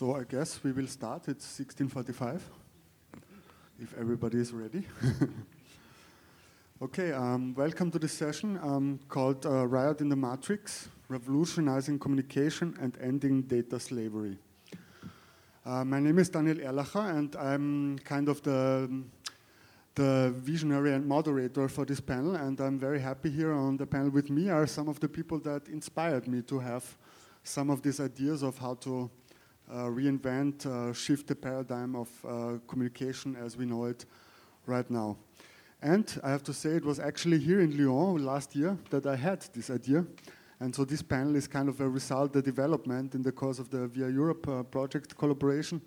So I guess we will start. It's 16:45. If everybody is ready. okay. Um, welcome to this session um, called uh, "Riot in the Matrix: Revolutionizing Communication and Ending Data Slavery." Uh, my name is Daniel Erlacher, and I'm kind of the the visionary and moderator for this panel. And I'm very happy here on the panel with me are some of the people that inspired me to have some of these ideas of how to reinvent, uh, shift the paradigm of uh, communication as we know it right now. And I have to say, it was actually here in Lyon last year that I had this idea. And so this panel is kind of a result, the development in the course of the Via Europe uh, project collaboration.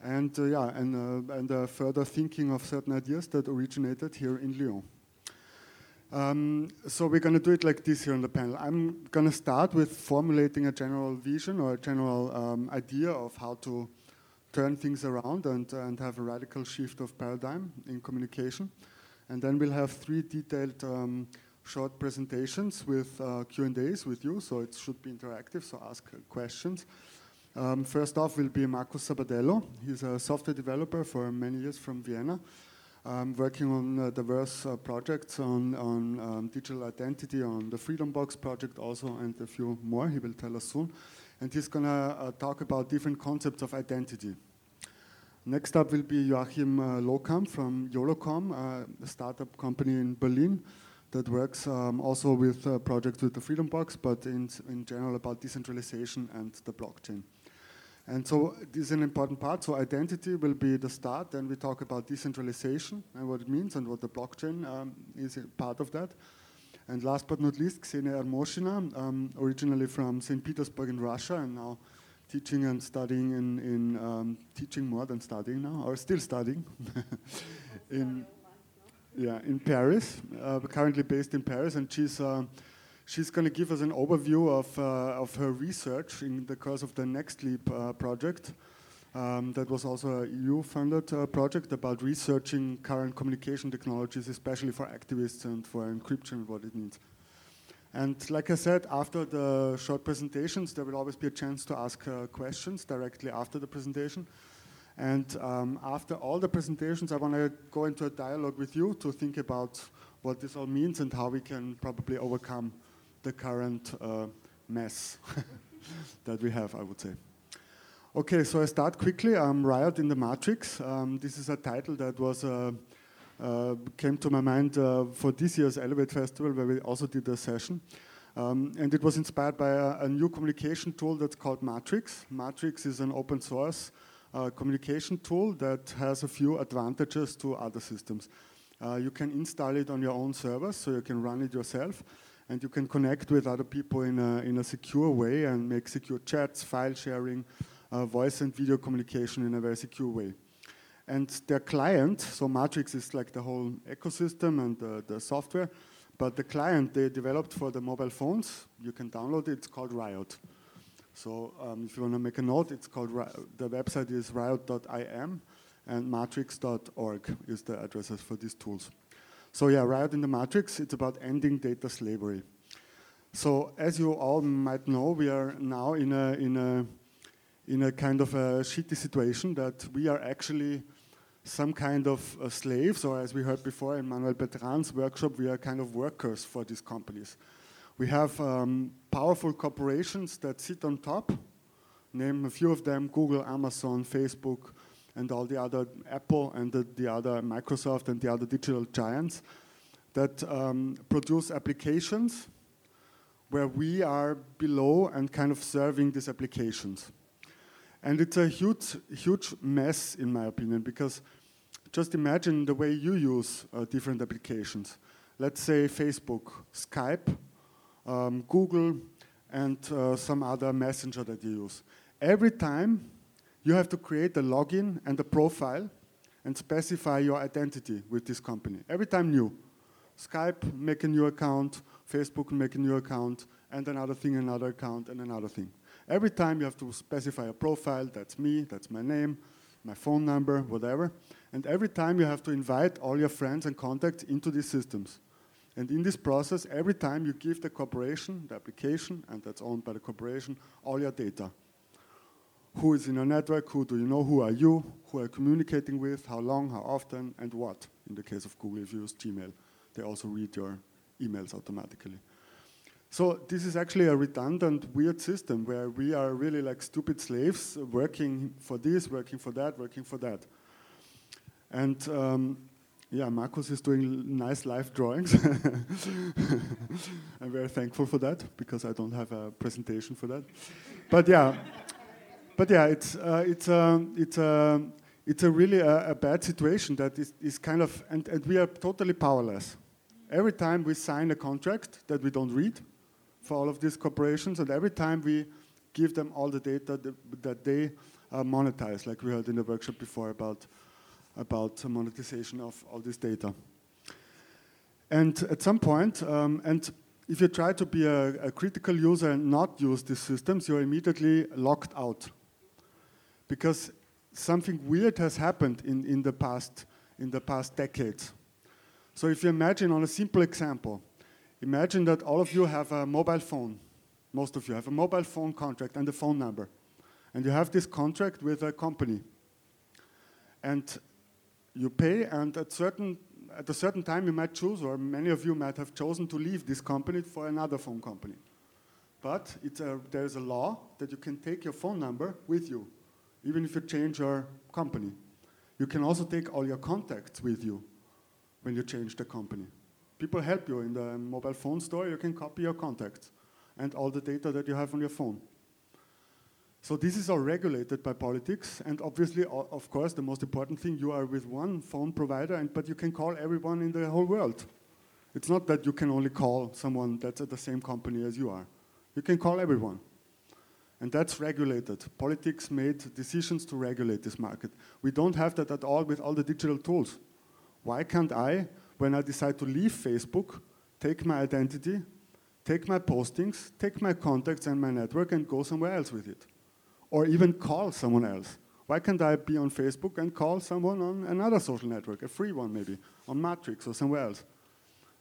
And uh, yeah, and, uh, and further thinking of certain ideas that originated here in Lyon. Um, so we're going to do it like this here on the panel. I'm going to start with formulating a general vision or a general um, idea of how to turn things around and, and have a radical shift of paradigm in communication. And then we'll have three detailed um, short presentations with uh, Q&As with you, so it should be interactive, so ask questions. Um, first off will be Markus Sabadello. He's a software developer for many years from Vienna. I'm working on uh, diverse uh, projects on, on um, digital identity, on the Freedom Box project also, and a few more. He will tell us soon. And he's going to uh, talk about different concepts of identity. Next up will be Joachim uh, Lohkamp from Jolocom, uh, a startup company in Berlin that works um, also with uh, projects with the Freedom Box, but in, in general about decentralization and the blockchain. And so this is an important part. So identity will be the start. Then we talk about decentralization and what it means and what the blockchain um, is part of that. And last but not least, Ksenia Ermoshina, um, originally from St. Petersburg in Russia and now teaching and studying in, in um, teaching more than studying now, or still studying in, yeah, in Paris, uh, currently based in Paris. And she's uh, She's going to give us an overview of, uh, of her research in the course of the Next Leap uh, project. Um, that was also a EU-funded uh, project about researching current communication technologies, especially for activists and for encryption what it means. And like I said, after the short presentations, there will always be a chance to ask uh, questions directly after the presentation. And um, after all the presentations, I want to go into a dialogue with you to think about what this all means and how we can probably overcome the current uh, mess that we have, I would say. Okay, so I start quickly. Um, Riot in the Matrix. Um, this is a title that was uh, uh, came to my mind uh, for this year's Elevate Festival, where we also did a session. Um, and it was inspired by a, a, new communication tool that's called Matrix. Matrix is an open source uh, communication tool that has a few advantages to other systems. Uh, you can install it on your own servers, so you can run it yourself and you can connect with other people in a, in a secure way and make secure chats, file sharing, uh, voice and video communication in a very secure way. And their client, so Matrix is like the whole ecosystem and the, software, but the client they developed for the mobile phones, you can download it, it's called Riot. So um, if you want to make a note, it's called, the website is riot.im and matrix.org is the addresses for these tools. So yeah, Riot in the Matrix, it's about ending data slavery. So as you all might know, we are now in a, in a, in a kind of a shitty situation that we are actually some kind of uh, slaves, or as we heard before in Manuel Bertrand's workshop, we are kind of workers for these companies. We have um, powerful corporations that sit on top, name a few of them, Google, Amazon, Facebook, and all the other Apple and the, the other Microsoft and the other digital giants that um, produce applications where we are below and kind of serving these applications. And it's a huge, huge mess, in my opinion, because just imagine the way you use uh, different applications. Let's say Facebook, Skype, um, Google, and uh, some other messenger that you use. Every time you have to create a login and a profile and specify your identity with this company. Every time new. Skype, make a new account, Facebook, make a new account, and another thing, another account, and another thing. Every time you have to specify a profile, that's me, that's my name, my phone number, whatever. And every time you have to invite all your friends and contacts into these systems. And in this process, every time you give the corporation, the application, and that's owned by the corporation, all your data who is in your network, who do you know, who are you, who are you communicating with, how long, how often, and what. In the case of Google, if you use Gmail, they also read your emails automatically. So this is actually a redundant, weird system where we are really like stupid slaves working for this, working for that, working for that. And um, yeah, Markus is doing nice live drawings. I'm very thankful for that because I don't have a presentation for that. But yeah, but yeah, it's uh, it's uh, it's uh, it's a really a, a, bad situation that is, is kind of and, and we are totally powerless. Every time we sign a contract that we don't read for all of these corporations, and every time we give them all the data that, that they uh, monetize, like we heard in the workshop before about about monetization of all this data. And at some point, um, and if you try to be a, a, critical user and not use these systems, you're immediately locked out. Because something weird has happened in, in, the, past, in the past decades. So if you imagine on a simple example, imagine that all of you have a mobile phone. Most of you have a mobile phone contract and a phone number. And you have this contract with a company. And you pay, and at certain at a certain time you might choose, or many of you might have chosen to leave this company for another phone company. But a, there's a law that you can take your phone number with you, even if you change your company. You can also take all your contacts with you when you change the company. People help you in the mobile phone store, you can copy your contacts and all the data that you have on your phone. So this is all regulated by politics, and obviously, of course, the most important thing, you are with one phone provider, and, but you can call everyone in the whole world. It's not that you can only call someone that's at the same company as you are. You can call everyone. And that's regulated. Politics made decisions to regulate this market. We don't have that at all with all the digital tools. Why can't I, when I decide to leave Facebook, take my identity, take my postings, take my contacts and my network, and go somewhere else with it? or even call someone else. Why can't I be on Facebook and call someone on another social network, a free one maybe, on Matrix or somewhere else?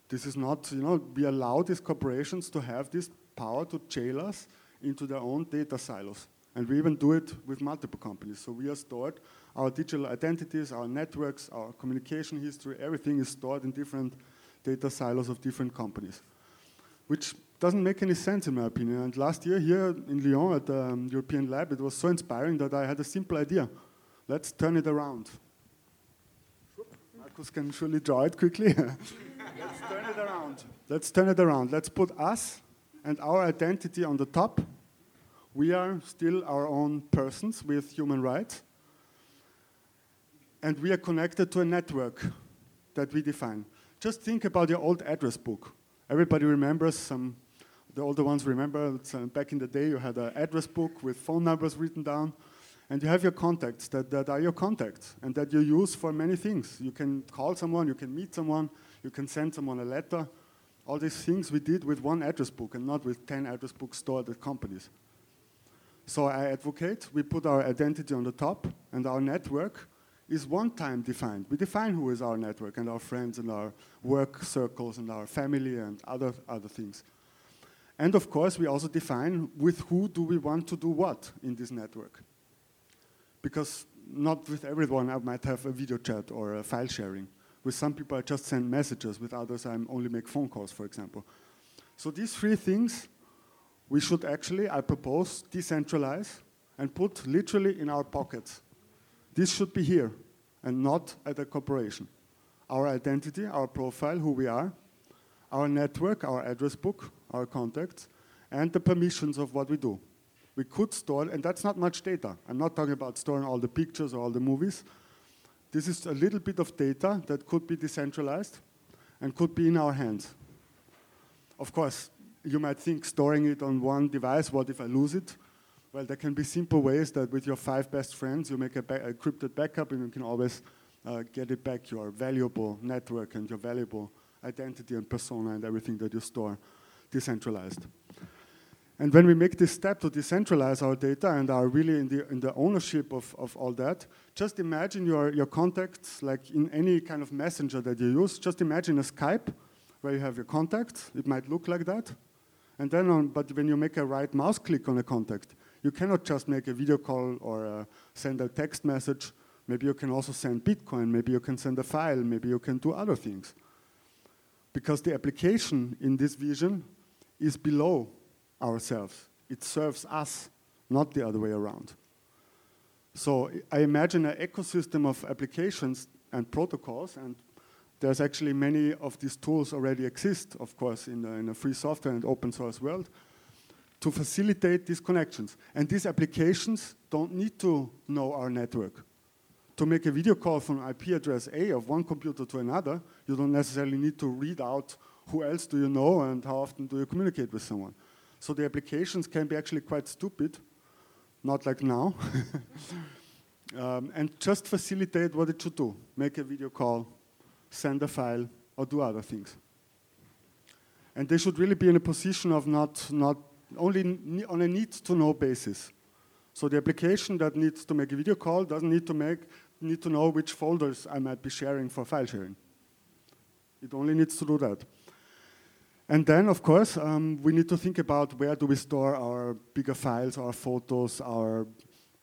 This is not, you know, we allow these corporations to have this power to jail us into their own data silos. And we even do it with multiple companies. So we are stored, our digital identities, our networks, our communication history, everything is stored in different data silos of different companies, which doesn't make any sense in my opinion. And last year here in Lyon at the um, European Lab, it was so inspiring that I had a simple idea. Let's turn it around. Markus can surely draw it quickly. Let's turn it around. Let's turn it around. Let's put us and our identity on the top. We are still our own persons with human rights. And we are connected to a network that we define. Just think about your old address book. Everybody remembers some the older ones remember uh, back in the day you had an address book with phone numbers written down and you have your contacts that, that are your contacts and that you use for many things. You can call someone, you can meet someone, you can send someone a letter. All these things we did with one address book and not with 10 address books stored at companies. So I advocate we put our identity on the top and our network is one time defined. We define who is our network and our friends and our work circles and our family and other, other things. And of course, we also define with who do we want to do what in this network. Because not with everyone I might have a video chat or a file sharing. With some people I just send messages, with others I only make phone calls, for example. So these three things we should actually, I propose, decentralize and put literally in our pockets. This should be here and not at a corporation. Our identity, our profile, who we are, our network, our address book, our contacts, and the permissions of what we do. We could store, and that's not much data. I'm not talking about storing all the pictures or all the movies. This is a little bit of data that could be decentralized and could be in our hands. Of course, you might think storing it on one device, what if I lose it? Well, there can be simple ways that with your five best friends, you make a, ba a encrypted backup and you can always uh, get it back, your valuable network and your valuable identity and persona and everything that you store decentralized. And when we make this step to decentralize our data and are really in the, in the ownership of, of all that, just imagine your, your contacts like in any kind of messenger that you use. Just imagine a Skype where you have your contacts. It might look like that. And then, on, but when you make a right mouse click on a contact, You cannot just make a video call or uh, send a text message. Maybe you can also send Bitcoin. Maybe you can send a file. Maybe you can do other things. Because the application in this vision is below ourselves. It serves us, not the other way around. So I imagine an ecosystem of applications and protocols, and there's actually many of these tools already exist, of course, in a, in free software and open source world, to facilitate these connections. And these applications don't need to know our network. To make a video call from IP address A of one computer to another, you don't necessarily need to read out who else do you know and how often do you communicate with someone. So the applications can be actually quite stupid, not like now. um, and just facilitate what it should do. Make a video call, send a file, or do other things. And they should really be in a position of not, not only on a need to know basis. So the application that needs to make a video call doesn't need to make need to know which folders I might be sharing for file sharing. It only needs to do that. And then, of course, um, we need to think about where do we store our bigger files, our photos, our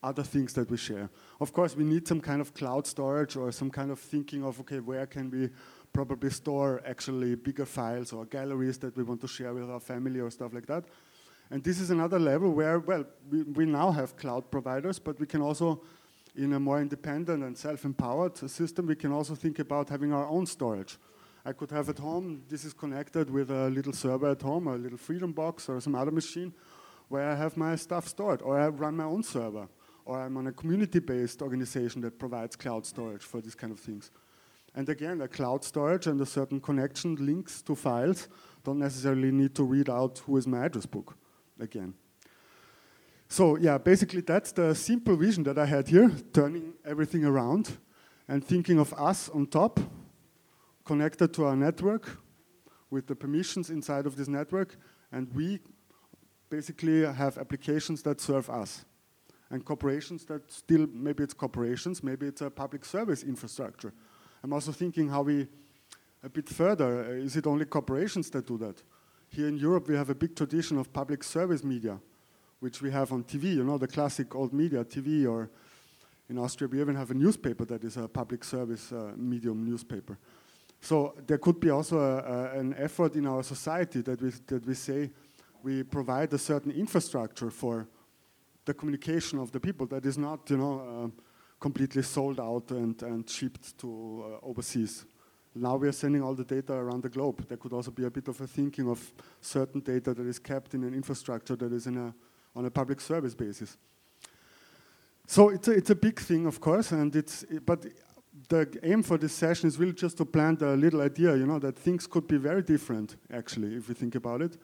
other things that we share. Of course, we need some kind of cloud storage or some kind of thinking of, okay, where can we probably store actually bigger files or galleries that we want to share with our family or stuff like that. And this is another level where, well, we, we now have cloud providers, but we can also, in a more independent and self-empowered system, we can also think about having our own storage. I could have at home, this is connected with a little server at home, a little Freedom Box or some other machine, where I have my stuff stored, or I run my own server, or I'm on a community-based organization that provides cloud storage for these kind of things. And again, a cloud storage and a certain connection links to files don't necessarily need to read out who is my address book again. So yeah, basically that's the simple vision that I had here, turning everything around and thinking of us on top connected to our network with the permissions inside of this network, and we basically have applications that serve us. And corporations that still, maybe it's corporations, maybe it's a public service infrastructure. I'm also thinking how we, a bit further, uh, is it only corporations that do that? Here in Europe, we have a big tradition of public service media, which we have on TV, you know, the classic old media, TV, or in Austria, we even have a newspaper that is a public service uh, medium newspaper. So there could be also a, a, an effort in our society that we, that we say we provide a certain infrastructure for the communication of the people that is not, you know, uh, completely sold out and, and shipped to uh, overseas. Now we are sending all the data around the globe. There could also be a bit of a thinking of certain data that is kept in an infrastructure that is in a, on a public service basis. So it's a, it's a big thing, of course, and it's, but the aim for this session is really just to plant a little idea, you know, that things could be very different, actually, if we think about it.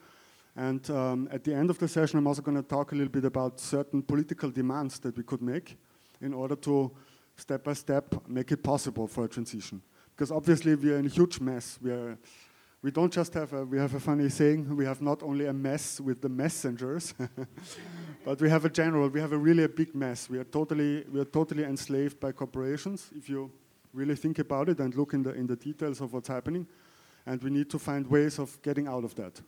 And um, at the end of the session, I'm also going to talk a little bit about certain political demands that we could make in order to, step by step, make it possible for a transition. Because obviously, we are in a huge mess. We are we don't just have a, we have a funny saying, we have not only a mess with the messengers, but we have a general, we have a really a big mess. We are totally, we are totally enslaved by corporations. If you really think about it and look in the, in the details of what's happening. And we need to find ways of getting out of that.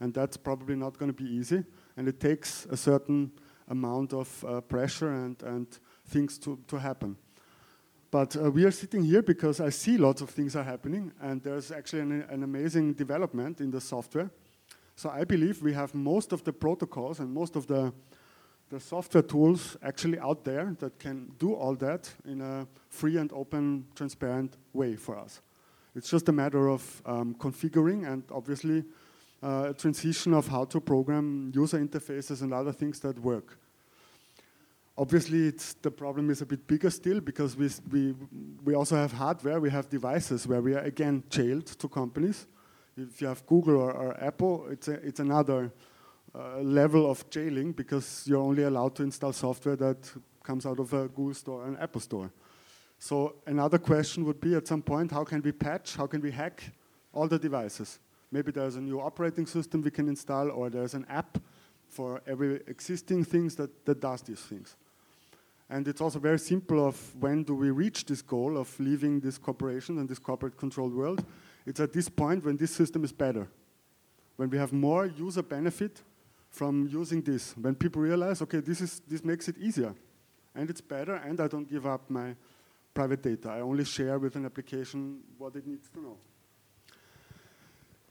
And that's probably not going to be easy. And it takes a certain amount of uh, pressure and, and things to, to happen. But uh, we are sitting here because I see lots of things are happening, and there's actually an, an, amazing development in the software. So I believe we have most of the protocols and most of the the software tools actually out there that can do all that in a free and open, transparent way for us. It's just a matter of um, configuring and obviously uh, a transition of how to program user interfaces and other things that work. Obviously, the problem is a bit bigger still because we, we, we also have hardware, we have devices where we are again jailed to companies. If you have Google or, or Apple, it's, a, it's another uh, level of jailing because you're only allowed to install software that comes out of a Google Store and Apple Store. So another question would be at some point, how can we patch, how can we hack all the devices? Maybe there's a new operating system we can install or there's an app for every existing things that, that does these things. And it's also very simple of when do we reach this goal of leaving this corporation and this corporate controlled world. It's at this point when this system is better. When we have more user benefit from using this. When people realize, okay, this, is, this makes it easier and it's better and I don't give up my private data. I only share with an application what it needs to know.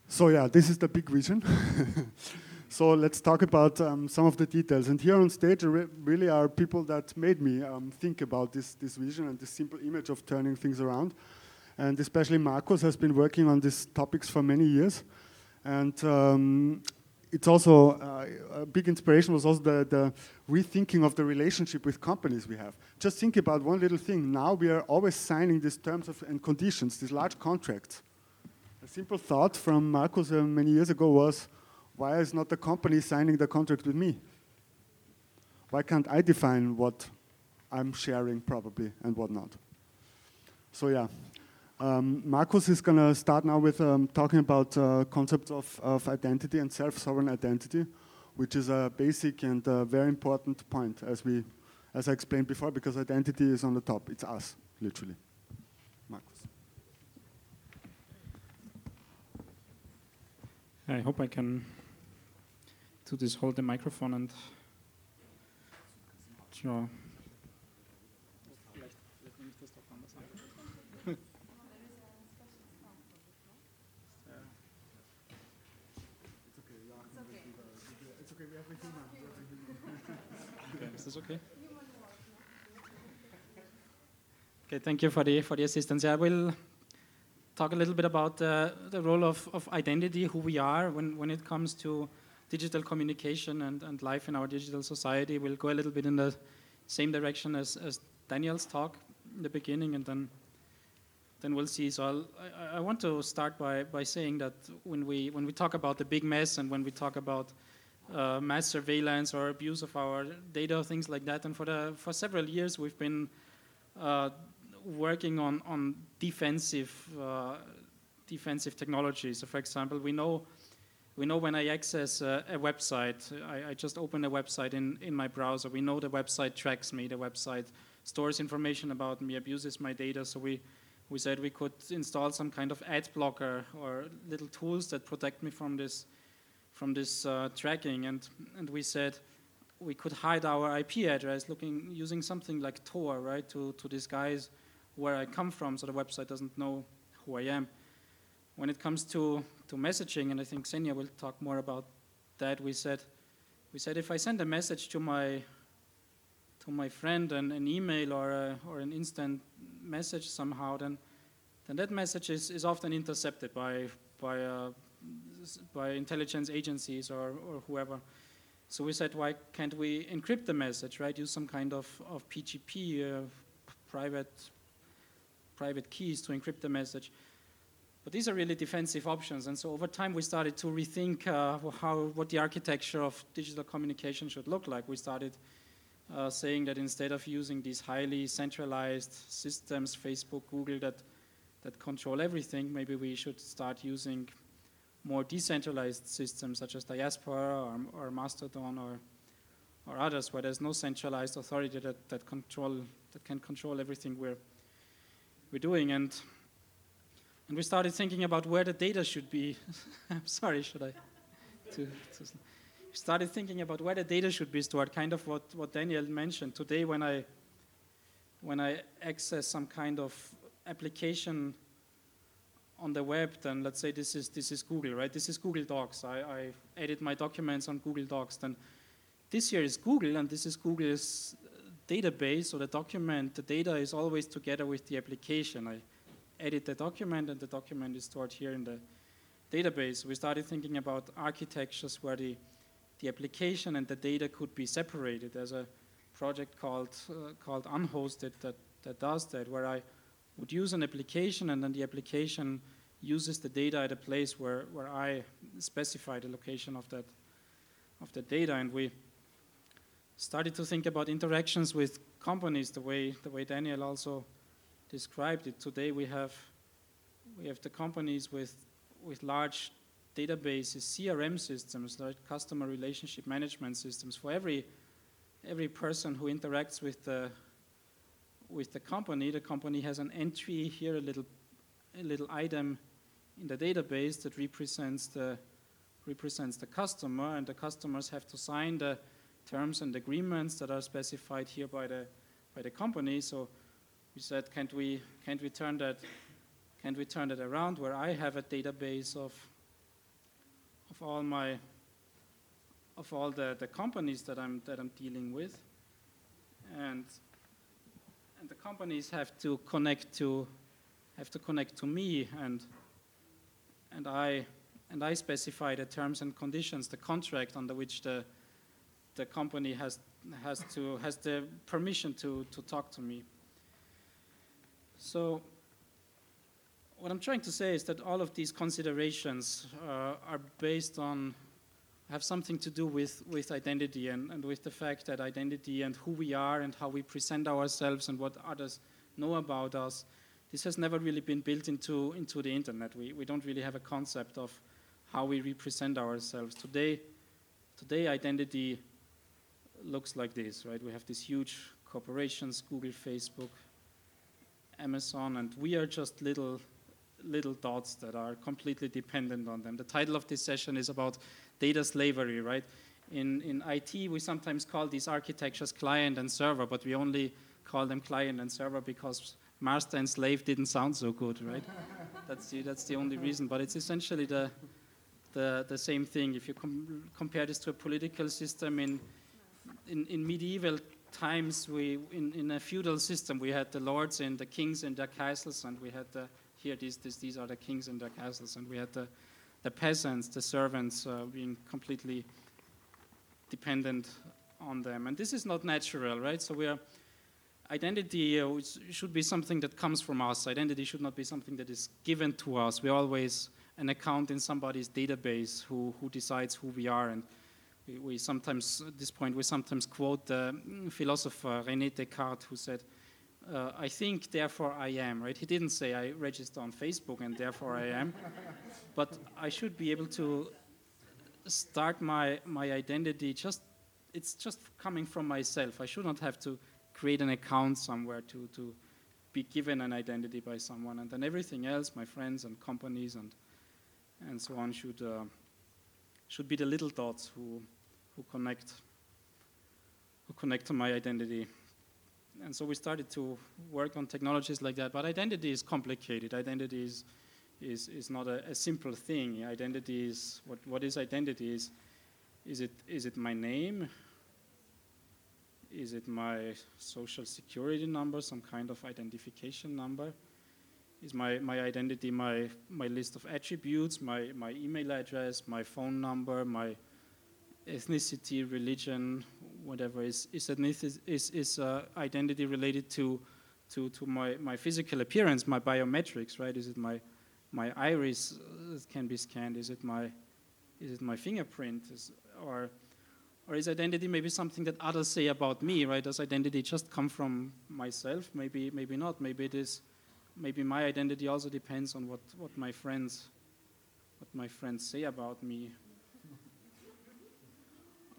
So yeah, this is the big vision. so let's talk about um, some of the details. And here on stage re really are people that made me um, think about this, this vision and this simple image of turning things around. And especially Markus has been working on these topics for many years. And um, it's also uh, a big inspiration was also the, the, rethinking of the relationship with companies we have. Just think about one little thing. Now we are always signing these terms of, and conditions, these large contracts. A simple thought from Markus uh, many years ago was, why is not the company signing the contract with me? Why can't I define what I'm sharing probably and what not? So yeah, um, Markus is going to start now with um, talking about uh, concepts of, of identity and self-sovereign identity, which is a basic and uh, very important point, as we, as I explained before, because identity is on the top. It's us, literally. Markus. I hope I can do this. Hold the microphone and draw. This okay? Okay, thank you for the for the assistance. I will talk a little bit about uh, the role of, of identity, who we are when, when it comes to digital communication and, and life in our digital society. We'll go a little bit in the same direction as, as Daniel's talk in the beginning, and then then we'll see. So I, I want to start by, by saying that when we when we talk about the big mess and when we talk about uh, mass surveillance or abuse of our data, things like that. And for the for several years, we've been uh, working on on defensive uh, defensive technologies. So, for example, we know we know when I access a, a website, I, I, just open a website in in my browser. We know the website tracks me. The website stores information about me, abuses my data. So we we said we could install some kind of ad blocker or little tools that protect me from this from this uh, tracking, and and we said we could hide our IP address looking using something like Tor, right, to to disguise where I come from, so the website doesn't know who I am. When it comes to to messaging, and I think Ksenia will talk more about that, we said we said if I send a message to my to my friend an, an email or a, or an instant message somehow, then then that message is, is often intercepted by by a by intelligence agencies or, or whoever. So we said, why can't we encrypt the message, right? Use some kind of, of PGP, uh, private, private keys to encrypt the message. But these are really defensive options. And so over time, we started to rethink uh, how, what the architecture of digital communication should look like. We started uh, saying that instead of using these highly centralized systems, Facebook, Google, that, that control everything, maybe we should start using more decentralized systems such as Diaspora or, or Mastodon or, or others where there's no centralized authority that, that, control, that can control everything we're, we're doing. And, and we started thinking about where the data should be. I'm sorry, should I? to, to started thinking about where the data should be stored, kind of what, what Daniel mentioned. Today when I, when I access some kind of application on the web, then let's say this is this is Google, right? This is Google Docs. I, I edit my documents on Google Docs. Then this here is Google, and this is Google's database. So the document, the data is always together with the application. I edit the document, and the document is stored here in the database. We started thinking about architectures where the the application and the data could be separated. There's a project called uh, called Unhosted that that does that, where I would use an application and then the application uses the data at a place where, where I specify the location of that, of the data. And we started to think about interactions with companies the way, the way Daniel also described it. Today we have, we have the companies with, with large databases, CRM systems, like customer relationship management systems for every, every person who interacts with the, with the company, the company has an entry here, a little, a little item in the database that represents the, represents the customer, and the customers have to sign the terms and agreements that are specified here by the by the company. So we said, can't we can't we turn that can't we turn that around? Where I have a database of of all my of all the, the companies that I'm that I'm dealing with, and and the companies have to connect to have to connect to me and and I and I specify the terms and conditions, the contract under which the the company has has to has the permission to to talk to me. So what I'm trying to say is that all of these considerations uh, are based on have something to do with, with identity and, and with the fact that identity and who we are and how we present ourselves and what others know about us this has never really been built into, into the internet. We, we don't really have a concept of how we represent ourselves. Today, today identity looks like this, right? We have these huge corporations, Google, Facebook, Amazon, and we are just little little dots that are completely dependent on them. The title of this session is about data slavery, right? In, in IT, we sometimes call these architectures client and server, but we only call them client and server because master and slave didn't sound so good, right? that's, the, that's the only reason. But it's essentially the, the, the same thing. If you com compare this to a political system in, in, in medieval times, we, in, in a feudal system, we had the lords and the kings in their castles, and we had the, here, these, these, these are the kings in their castles, and we had the, the peasants, the servants, uh, being completely dependent on them. And this is not natural, right? So we are identity uh, should be something that comes from us. Identity should not be something that is given to us. We're always an account in somebody's database who, who decides who we are. And we, we sometimes, at this point, we sometimes quote the philosopher René Descartes, who said, uh, I think, therefore I am, right? He didn't say I register on Facebook and therefore I am. but I should be able to start my, my identity just, it's just coming from myself. I should not have to create an account somewhere to, to be given an identity by someone. And then everything else, my friends and companies and, and so on, should, uh, should be the little dots who, who, connect, who connect to my identity. And so we started to work on technologies like that. But identity is complicated. Identity is, is, is not a, a simple thing. Identity is, what, what is identity? Is, is, it, is it my name? Is it my social security number, some kind of identification number? Is my, my identity my, my list of attributes, my, my email address, my phone number, my ethnicity, religion, whatever? Is, is, is, is uh, identity related to, to, to my, my physical appearance, my biometrics, right? Is it my, my iris that can be scanned? Is it my, is it my fingerprint? Is, or or is identity maybe something that others say about me, right? Does identity just come from myself? Maybe, maybe not. Maybe it is, maybe my identity also depends on what, what my friends, what my friends say about me.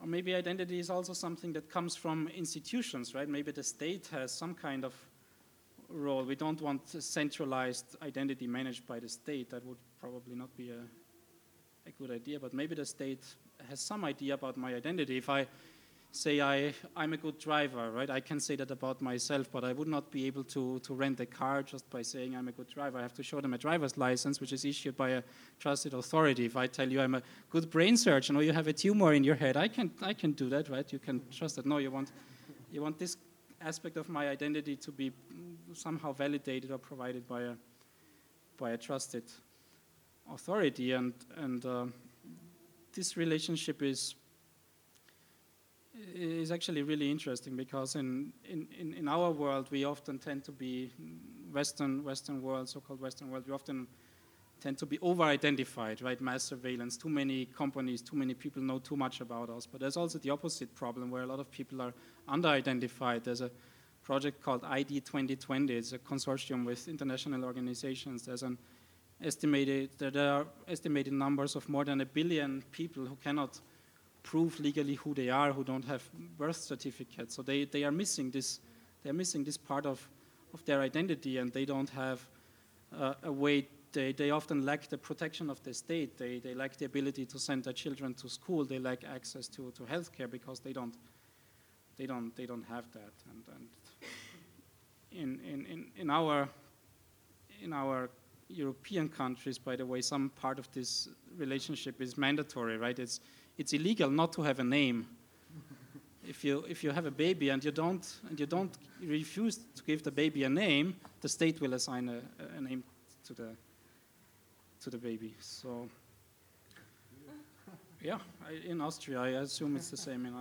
Or maybe identity is also something that comes from institutions, right? Maybe the state has some kind of role. We don't want centralized identity managed by the state. That would probably not be a, a good idea, but maybe the state has some idea about my identity. If I say I, I'm a good driver, right, I can say that about myself, but I would not be able to, to rent a car just by saying I'm a good driver. I have to show them a driver's license, which is issued by a trusted authority. If I tell you I'm a good brain surgeon or you have a tumor in your head, I can, I can do that, right? You can trust that. No, you want, you want this aspect of my identity to be somehow validated or provided by a, by a trusted authority. And, and uh, this relationship is is actually really interesting because in, in, in, our world we often tend to be Western Western world, so-called Western world, we often tend to be over-identified, right? Mass surveillance, too many companies, too many people know too much about us. But there's also the opposite problem where a lot of people are under-identified. There's a project called ID 2020. It's a consortium with international organizations. There's an estimated there are estimated numbers of more than a billion people who cannot prove legally who they are, who don't have birth certificates. So they, they are missing this they are missing this part of, of their identity and they don't have uh, a way they, they often lack the protection of the state. They, they lack the ability to send their children to school. They lack access to, to healthcare because they don't, they don't, they don't have that. And, and in, in, in, in, our, in our European countries, by the way, some part of this relationship is mandatory, right? It's, it's illegal not to have a name. if you, if you have a baby and you don't, and you don't refuse to give the baby a name, the state will assign a, a name to the, to the baby. So, yeah, I, in Austria, I assume it's the same in,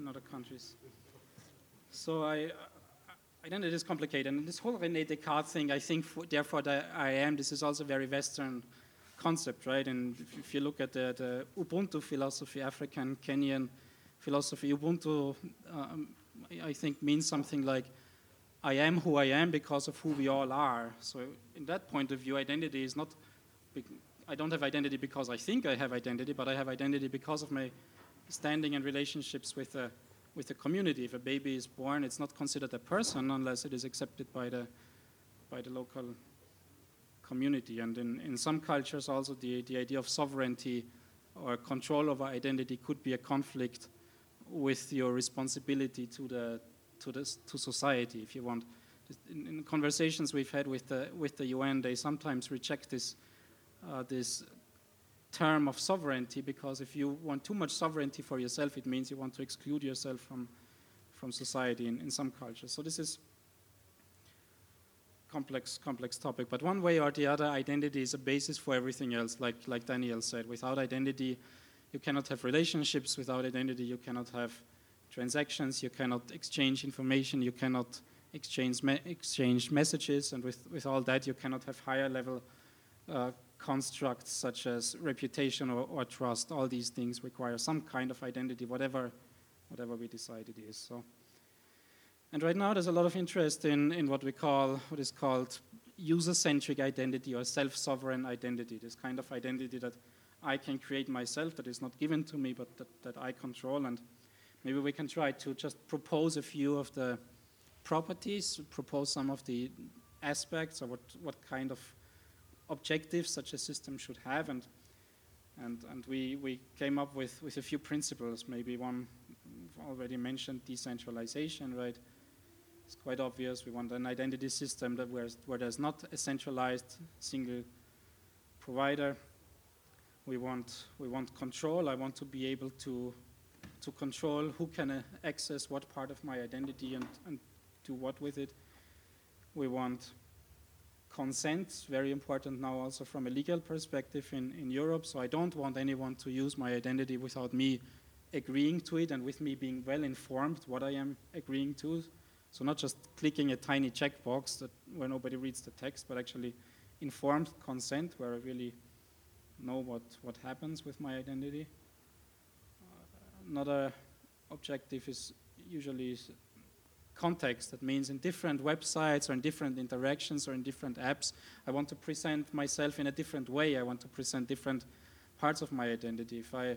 in other countries. So I, identity is complicated. And this whole René Descartes thing, I think, for, therefore, the I am, this is also very Western concept, right? And if, if you look at the, the, Ubuntu philosophy, African, Kenyan philosophy, Ubuntu, um, I think, means something like, I am who I am because of who we all are. So, in that point of view, identity is not, I don't have identity because I think I have identity, but I have identity because of my standing and relationships with the with the community. If a baby is born, it's not considered a person unless it is accepted by the, by the local community. And in, in some cultures, also, the, the idea of sovereignty or control over identity could be a conflict with your responsibility to, the, to, the, to society, if you want. In, in conversations we've had with the, with the UN, they sometimes reject this, uh, this term of sovereignty because if you want too much sovereignty for yourself, it means you want to exclude yourself from, from society in, in some cultures. So this is complex, complex topic. But one way or the other, identity is a basis for everything else, like, like Daniel said. Without identity, you cannot have relationships. Without identity, you cannot have transactions. You cannot exchange information. You cannot exchange, me exchange messages. And with, with all that, you cannot have higher level uh, constructs such as reputation or, or, trust, all these things require some kind of identity, whatever, whatever we decide it is. So, and right now there's a lot of interest in, in what we call, what is called user-centric identity or self-sovereign identity, this kind of identity that I can create myself, that is not given to me, but that, that I control. And maybe we can try to just propose a few of the properties, propose some of the aspects or what, what kind of objectives such a system should have. And, and, and we, we came up with, with a few principles, maybe one already mentioned decentralization, right? It's quite obvious. We want an identity system that where, where there's not a centralized single provider. We want, we want control. I want to be able to, to control who can uh, access what part of my identity and, and do what with it. We want consent, very important now also from a legal perspective in, in Europe. So I don't want anyone to use my identity without me agreeing to it and with me being well informed what I am agreeing to. So not just clicking a tiny checkbox that where nobody reads the text, but actually informed consent where I really know what, what happens with my identity. Uh, another objective is usually context. That means in different websites or in different interactions or in different apps, I want to present myself in a different way. I want to present different parts of my identity. If I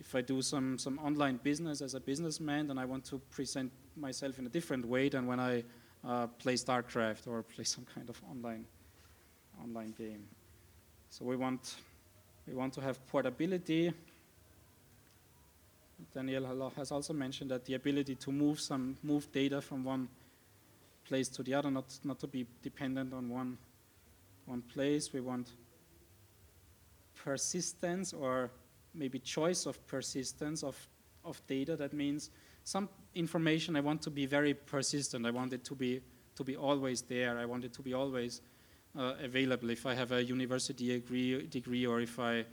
if I do some, some online business as a businessman, then I want to present myself in a different way than when I uh, play StarCraft or play some kind of online online game. So we want we want to have portability Daniel has also mentioned that the ability to move some move data from one place to the other, not not to be dependent on one one place. We want persistence or maybe choice of persistence of of data. That means some information I want to be very persistent. I want it to be to be always there. I want it to be always uh, available. If I have a university degree, degree, or if I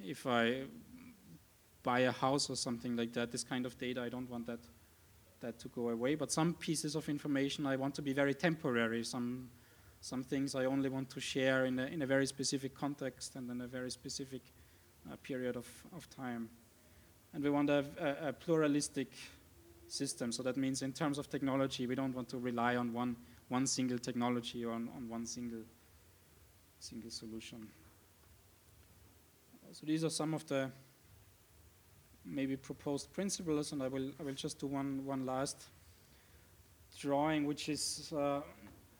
if I buy a house or something like that, this kind of data, I don't want that, that to go away. But some pieces of information I want to be very temporary. Some, some things I only want to share in a, in a very specific context and in a very specific uh, period of, of time. And we want a, a, a pluralistic system. So that means in terms of technology, we don't want to rely on one, one single technology or on, on one single, single solution. So these are some of the maybe proposed principles, and I will, I will just do one, one last drawing, which is uh,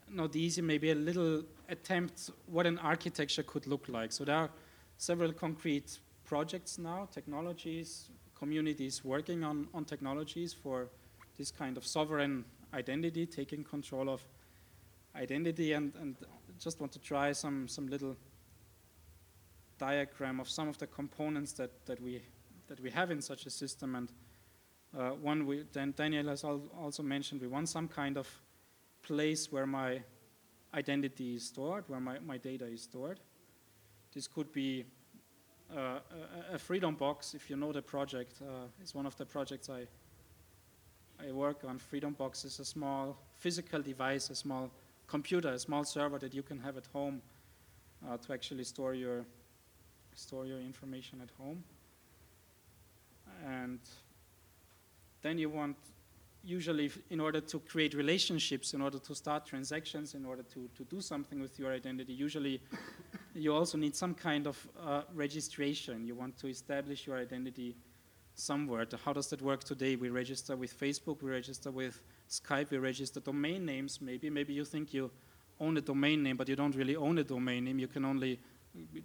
not easy, maybe a little attempt what an architecture could look like. So there are several concrete projects now, technologies, communities working on, on technologies for this kind of sovereign identity, taking control of identity, and, and just want to try some, some little diagram of some of the components that, that, we, that we have in such a system. And uh, one, we, then Daniel has al also mentioned, we want some kind of place where my identity is stored, where my, my data is stored. This could be uh, a, freedom box, if you know the project, uh, it's one of the projects I, I work on. Freedom box is a small physical device, a small computer, a small server that you can have at home uh, to actually store your, store your information at home. And then you want usually in order to create relationships, in order to start transactions, in order to, to do something with your identity, usually you also need some kind of uh, registration. You want to establish your identity somewhere. How does that work today? We register with Facebook, we register with Skype, we register domain names maybe. Maybe you think you own a domain name, but you don't really own a domain name. You can only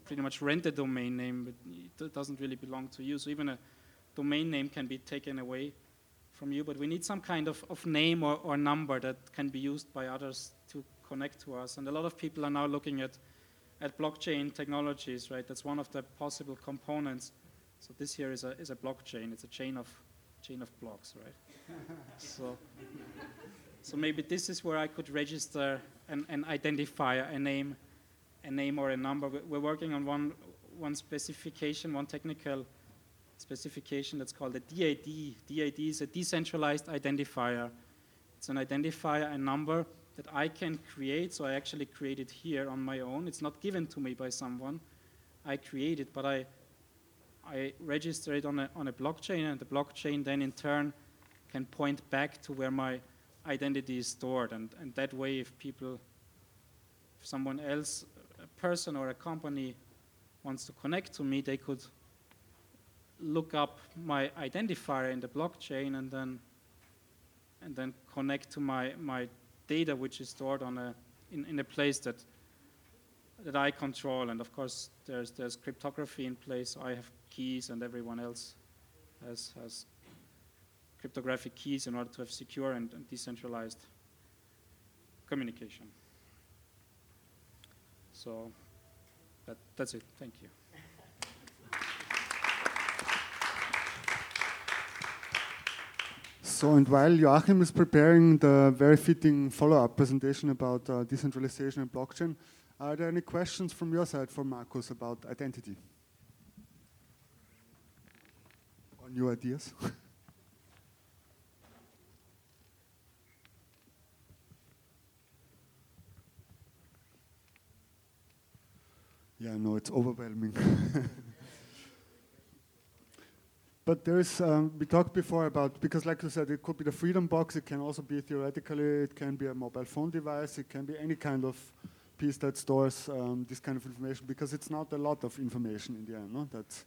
pretty much rent a domain name, but it doesn't really belong to you. So even a domain name can be taken away from you, but we need some kind of, of name or, or number that can be used by others to connect to us. And a lot of people are now looking at, at blockchain technologies, right? That's one of the possible components. So this here is a, is a blockchain. It's a chain of, chain of blocks, right? so, so maybe this is where I could register an, an identifier, a name, a name or a number. We're working on one, one specification, one technical specification that's called a DID. DID is a decentralized identifier. It's an identifier, a number that I can create, so I actually create it here on my own. It's not given to me by someone. I create it, but I, I register it on a, on a blockchain, and the blockchain then in turn can point back to where my identity is stored. And, and that way, if people, if someone else, a person or a company wants to connect to me, they could look up my identifier in the blockchain and then and then connect to my, my data which is stored on a in, in a place that that I control and of course there's there's cryptography in place I have keys and everyone else has has cryptographic keys in order to have secure and, and decentralized communication. So that, that's it. Thank you. So, and while Joachim is preparing the very fitting follow-up presentation about uh, decentralization and blockchain, are there any questions from your side for Markus about identity? Or new ideas? yeah, no, it's overwhelming. But there is, um, we talked before about, because like you said, it could be the Freedom Box, it can also be theoretically, it can be a mobile phone device, it can be any kind of piece that stores um, this kind of information, because it's not a lot of information in the end, no? That's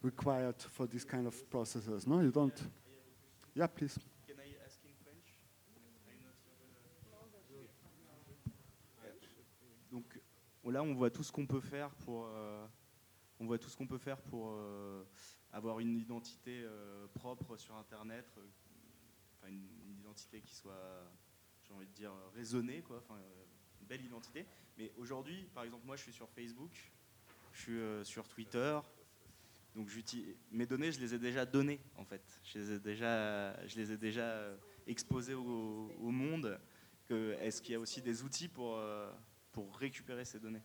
required for this kind of processes, no? You don't, yeah, please. Can I ask in French? Donc là, on voit tout ce qu'on peut faire pour, euh, on voit tout ce qu'on peut faire pour euh, avoir une identité euh, propre sur Internet, euh, une, identité qui soit, j'ai envie de dire, raisonnée, quoi, euh, une belle identité. Mais aujourd'hui, par exemple, moi je suis sur Facebook, je suis sur Twitter, donc mes données, je les ai déjà données en fait. Je les ai déjà, je les ai déjà exposées au, au monde. Est-ce qu'il y a aussi des outils pour, pour récupérer ces données?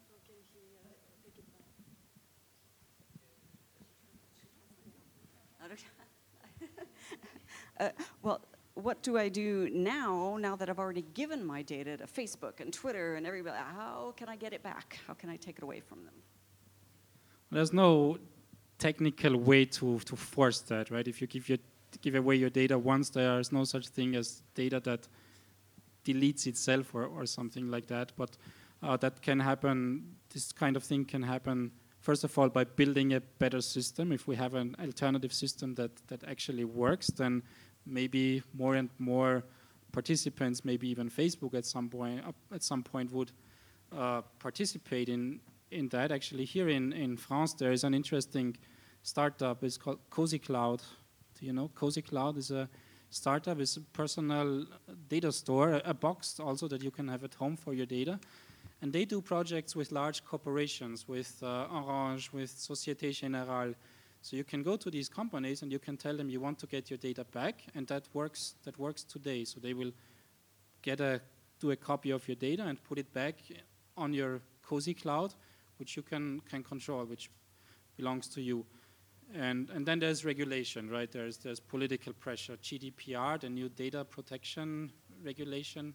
Uh, well, what do I do now, now that I've already given my data to Facebook and Twitter and everybody? How can I get it back? How can I take it away from them? There's no technical way to, to force that, right? If you give, your, give away your data once, there is no such thing as data that deletes itself or, or something like that. But uh, that can happen, this kind of thing can happen first of all, by building a better system. If we have an alternative system that, that actually works, then maybe more and more participants, maybe even Facebook at some point, at some point would uh, participate in in that. Actually, here in in France, there is an interesting startup. It's called Cozy Cloud. Do you know Cozy Cloud is a startup is a personal data store, a, a box also that you can have at home for your data. And they do projects with large corporations, with uh, Orange, with Societe Generale. So you can go to these companies and you can tell them you want to get your data back, and that works. That works today. So they will get a do a copy of your data and put it back on your cozy cloud, which you can can control, which belongs to you. And, and then there's regulation, right? There's, there's political pressure. GDPR, the new data protection regulation,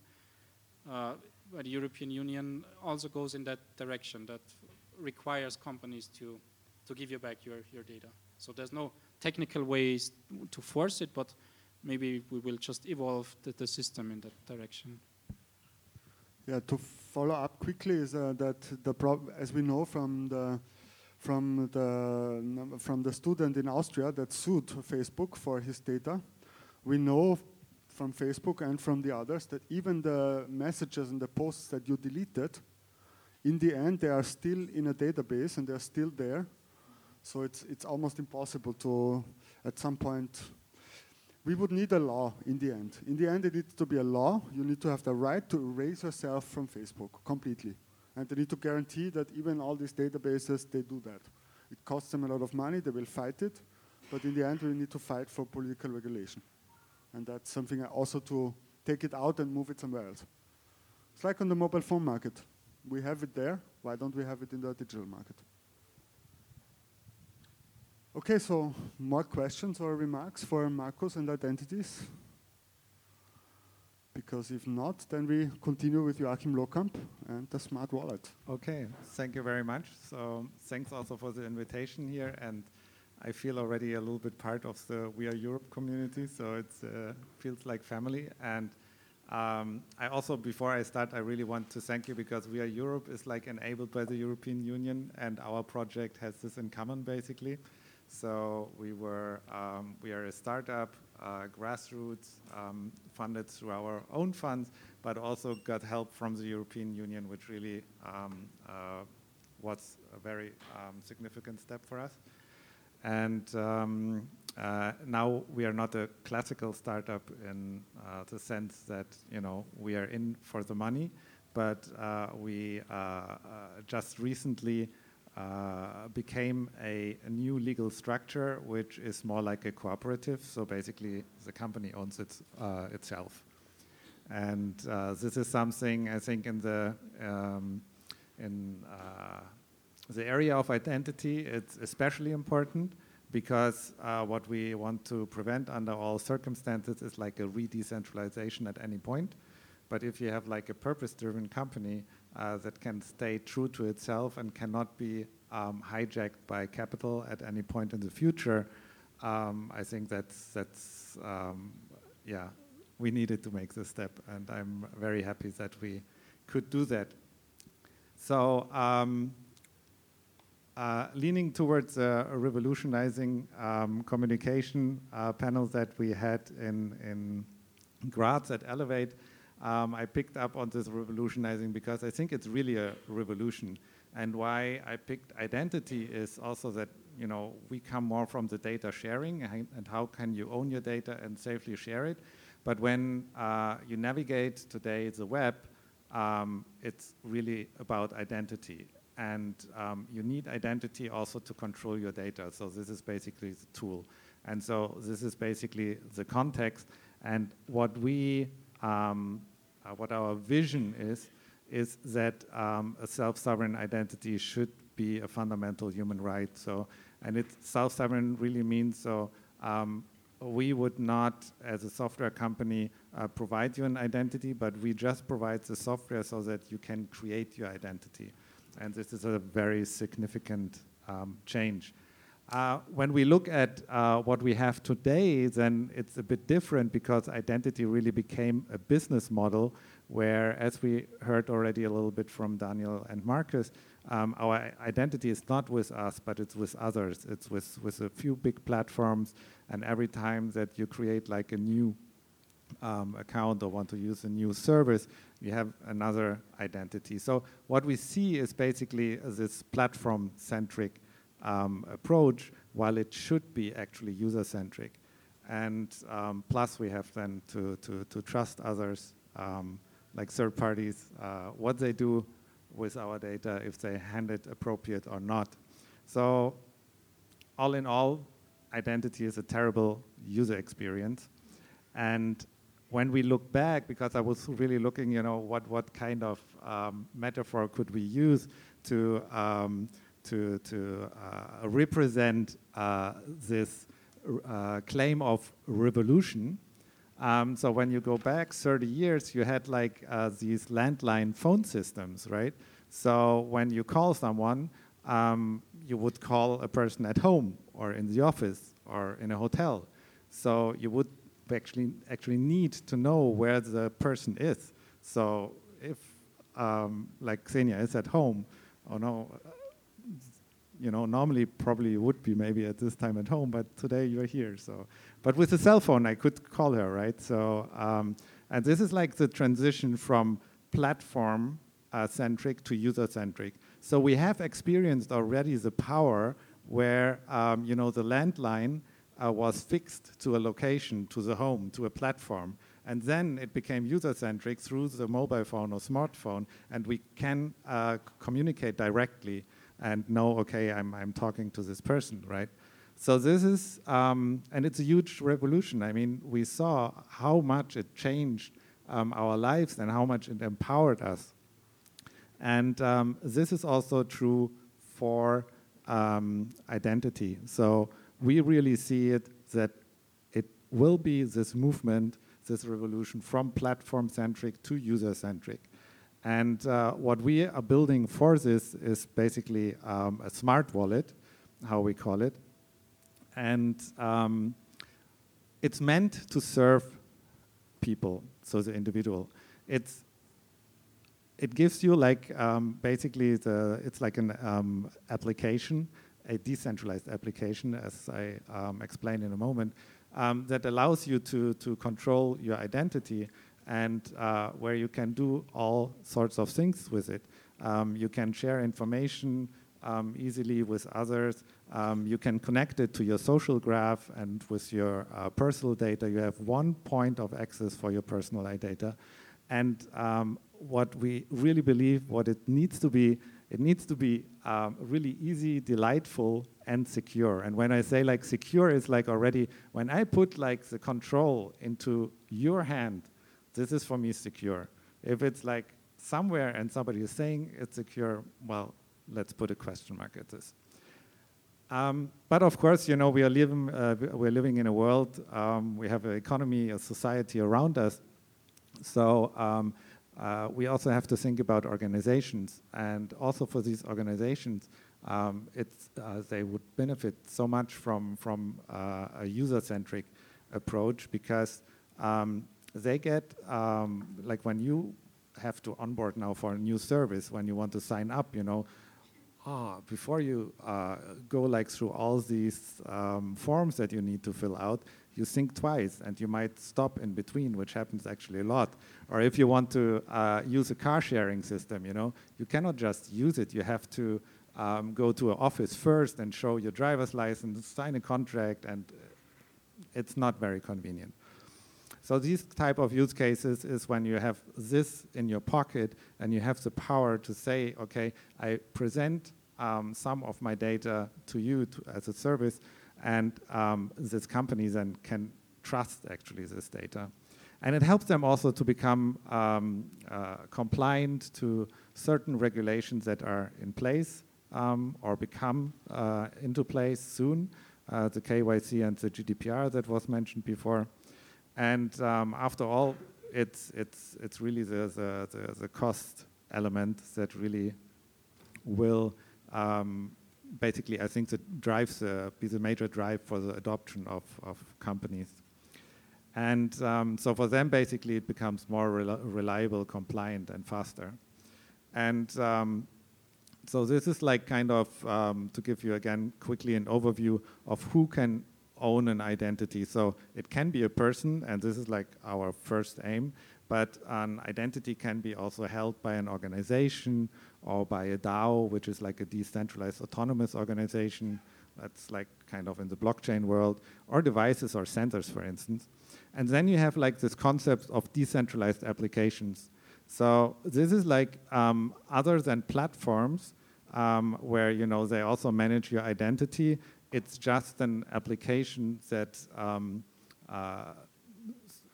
uh, the European Union also goes in that direction that requires companies to, to give you back your, your data. So there's no technical ways to force it, but maybe we will just evolve the, the system in that direction. Yeah, to follow up quickly is uh, that the as we know from the from the, from the student in Austria that sued Facebook for his data. We know from Facebook and from the others that even the messages and the posts that you deleted, in the end, they are still in a database and they're still there. So it's, it's almost impossible to, at some point, we would need a law in the end. In the end, it needs to be a law. You need to have the right to erase yourself from Facebook completely. And they need to guarantee that even all these databases, they do that. It costs them a lot of money, they will fight it, but in the end, we need to fight for political regulation. And that's something also to take it out and move it somewhere else. It's like on the mobile phone market. We have it there, why don't we have it in the digital market? Okay, so more questions or remarks for Markus and identities? because if not, then we continue with Joachim Lohkamp and the smart wallet. Okay, thank you very much. So thanks also for the invitation here, and I feel already a little bit part of the We Are Europe community, so it uh, feels like family. And um, I also, before I start, I really want to thank you because We Are Europe is like enabled by the European Union, and our project has this in common, basically. So we were, um, we are a startup uh, grassroots, um, funded through our own funds, but also got help from the European Union, which really um, uh, was a very um, significant step for us. And um, uh, now we are not a classical startup in uh, the sense that you know we are in for the money, but uh, we uh, just recently uh, became a, a, new legal structure, which is more like a cooperative. So basically, the company owns it uh, itself. And uh, this is something I think in the um, in uh, the area of identity, it's especially important because uh, what we want to prevent under all circumstances is like a re-decentralization at any point. But if you have like a purpose-driven company, uh, that can stay true to itself and cannot be um, hijacked by capital at any point in the future, um, I think that's that's um, yeah, we needed to make this step, and I'm very happy that we could do that. So. Um, uh, leaning towards a revolutionizing um, communication uh, panel that we had in, in Graz at Elevate, um, I picked up on this revolutionizing because I think it's really a revolution. And why I picked identity is also that you know we come more from the data sharing and how can you own your data and safely share it. But when uh, you navigate today the web, um, it's really about identity. And um, you need identity also to control your data. So this is basically the tool. And so this is basically the context. And what we um, uh, what our vision is, is that um, a self-sovereign identity should be a fundamental human right. So, and self-sovereign really means so um, we would not, as a software company, uh, provide you an identity, but we just provide the software so that you can create your identity. And this is a very significant um, change. Uh, when we look at uh, what we have today, then it's a bit different because identity really became a business model where, as we heard already a little bit from Daniel and Markus, um, our identity is not with us, but it's with others. It's with, with a few big platforms, and every time that you create like a new um, account or want to use a new service, you have another identity. So what we see is basically this platform-centric um, approach, while it should be actually user-centric. And um, plus, we have then to, to, to trust others, um, like third parties, uh, what they do with our data, if they hand it appropriate or not. So all in all, identity is a terrible user experience. And when we look back, because I was really looking, you know, what, what kind of um, metaphor could we use to, um, to, to uh, represent uh, this uh, claim of revolution. Um, so when you go back 30 years, you had like uh, these landline phone systems, right? So when you call someone, um, you would call a person at home or in the office or in a hotel. So you would actually actually need to know where the person is. So if um, like Ksenia is at home, oh no, you know, normally probably would be maybe at this time at home, but today you're here. So, but with a cell phone, I could call her, right? So, um, and this is like the transition from platform uh, centric to user centric. So we have experienced already the power where um, you know the landline uh, was fixed to a location, to the home, to a platform. And then it became user-centric through the mobile phone or smartphone, and we can uh, communicate directly and know, okay, I'm, I'm talking to this person, right? So this is, um, and it's a huge revolution. I mean, we saw how much it changed um, our lives and how much it empowered us. And um, this is also true for um, identity. So we really see it that it will be this movement, this revolution from platform-centric to user-centric. And uh, what we are building for this is basically um, a smart wallet, how we call it. And um, it's meant to serve people, so the individual. It's it gives you like um, basically the it's like an um, application a decentralized application, as I um, explain in a moment, um, that allows you to, to control your identity and uh, where you can do all sorts of things with it. Um, you can share information um, easily with others. Um, you can connect it to your social graph and with your uh, personal data. You have one point of access for your personal data. And um, what we really believe, what it needs to be, it needs to be um, really easy, delightful, and secure. And when I say like secure, is like already when I put like the control into your hand, this is for me secure. If it's like somewhere and somebody is saying it's secure, well, let's put a question mark at this. Um, but of course, you know, we are living, uh, we're living in a world, um, we have an economy, a society around us. So um, uh, we also have to think about organizations, and also for these organizations, um, it's, uh, they would benefit so much from, from uh, a user-centric approach because um, they get, um, like when you have to onboard now for a new service, when you want to sign up, you know, oh, before you uh, go like through all these um, forms that you need to fill out, you think twice and you might stop in between, which happens actually a lot. Or if you want to uh, use a car sharing system, you know, you cannot just use it. You have to um, go to an office first and show your driver's license, sign a contract, and it's not very convenient. So these type of use cases is when you have this in your pocket and you have the power to say, okay, I present um, some of my data to you to, as a service, and um, this company then can trust actually this data. And it helps them also to become um, uh, compliant to certain regulations that are in place um, or become uh, into place soon, uh, the KYC and the GDPR that was mentioned before. And um, after all, it's, it's, it's really the, the, the, the cost element that really will um, basically, I think that drives uh, be the major drive for the adoption of, of companies. And um, so for them, basically, it becomes more rel reliable, compliant, and faster. And um, so this is like kind of um, to give you again quickly an overview of who can own an identity. So it can be a person, and this is like our first aim, but an identity can be also held by an organization or by a DAO, which is like a decentralized autonomous organization. That's like kind of in the blockchain world, or devices or sensors, for instance. And then you have like this concept of decentralized applications. So this is like um, other than platforms, um, where you know they also manage your identity. It's just an application that um, uh,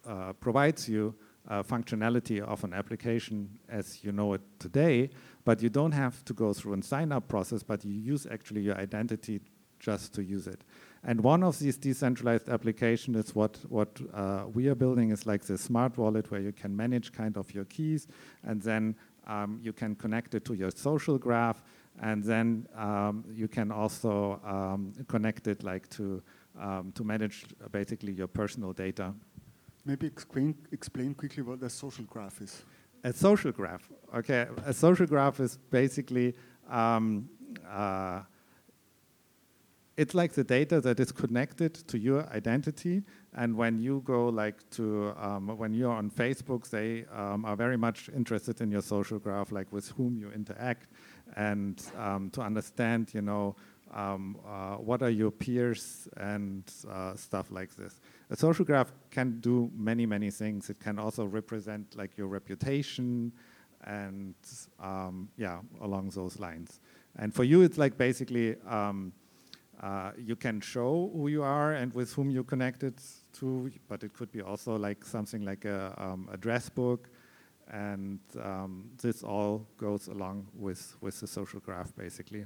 uh, provides you uh, functionality of an application as you know it today, but you don't have to go through a sign-up process, but you use actually your identity just to use it. And one of these decentralized applications is what, what uh, we are building is like the smart wallet where you can manage kind of your keys and then um, you can connect it to your social graph and then um, you can also um, connect it like to, um, to manage basically your personal data. Maybe explain, explain quickly what a social graph is. A social graph, okay. A social graph is basically um, uh, it's like the data that is connected to your identity. And when you go like to, um, when you're on Facebook, they um, are very much interested in your social graph, like with whom you interact, and um, to understand, you know, um, uh, what are your peers and uh, stuff like this. A social graph can do many, many things. It can also represent like your reputation and um, yeah, along those lines. And for you, it's like basically, uh, you can show who you are and with whom you connected to, but it could be also like something like a address book, and um, this all goes along with with the social graph basically,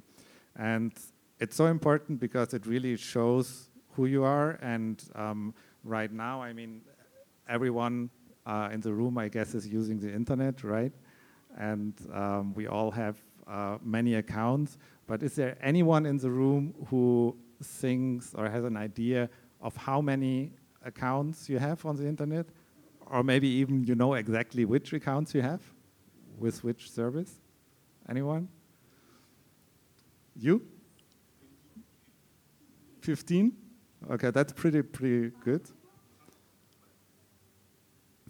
and it's so important because it really shows who you are. And um, right now, I mean, everyone uh, in the room, I guess, is using the internet, right? And um, we all have uh, many accounts. But is there anyone in the room who thinks or has an idea of how many accounts you have on the internet? Or maybe even you know exactly which accounts you have with which service? Anyone? You? 15? Okay, that's pretty, pretty good.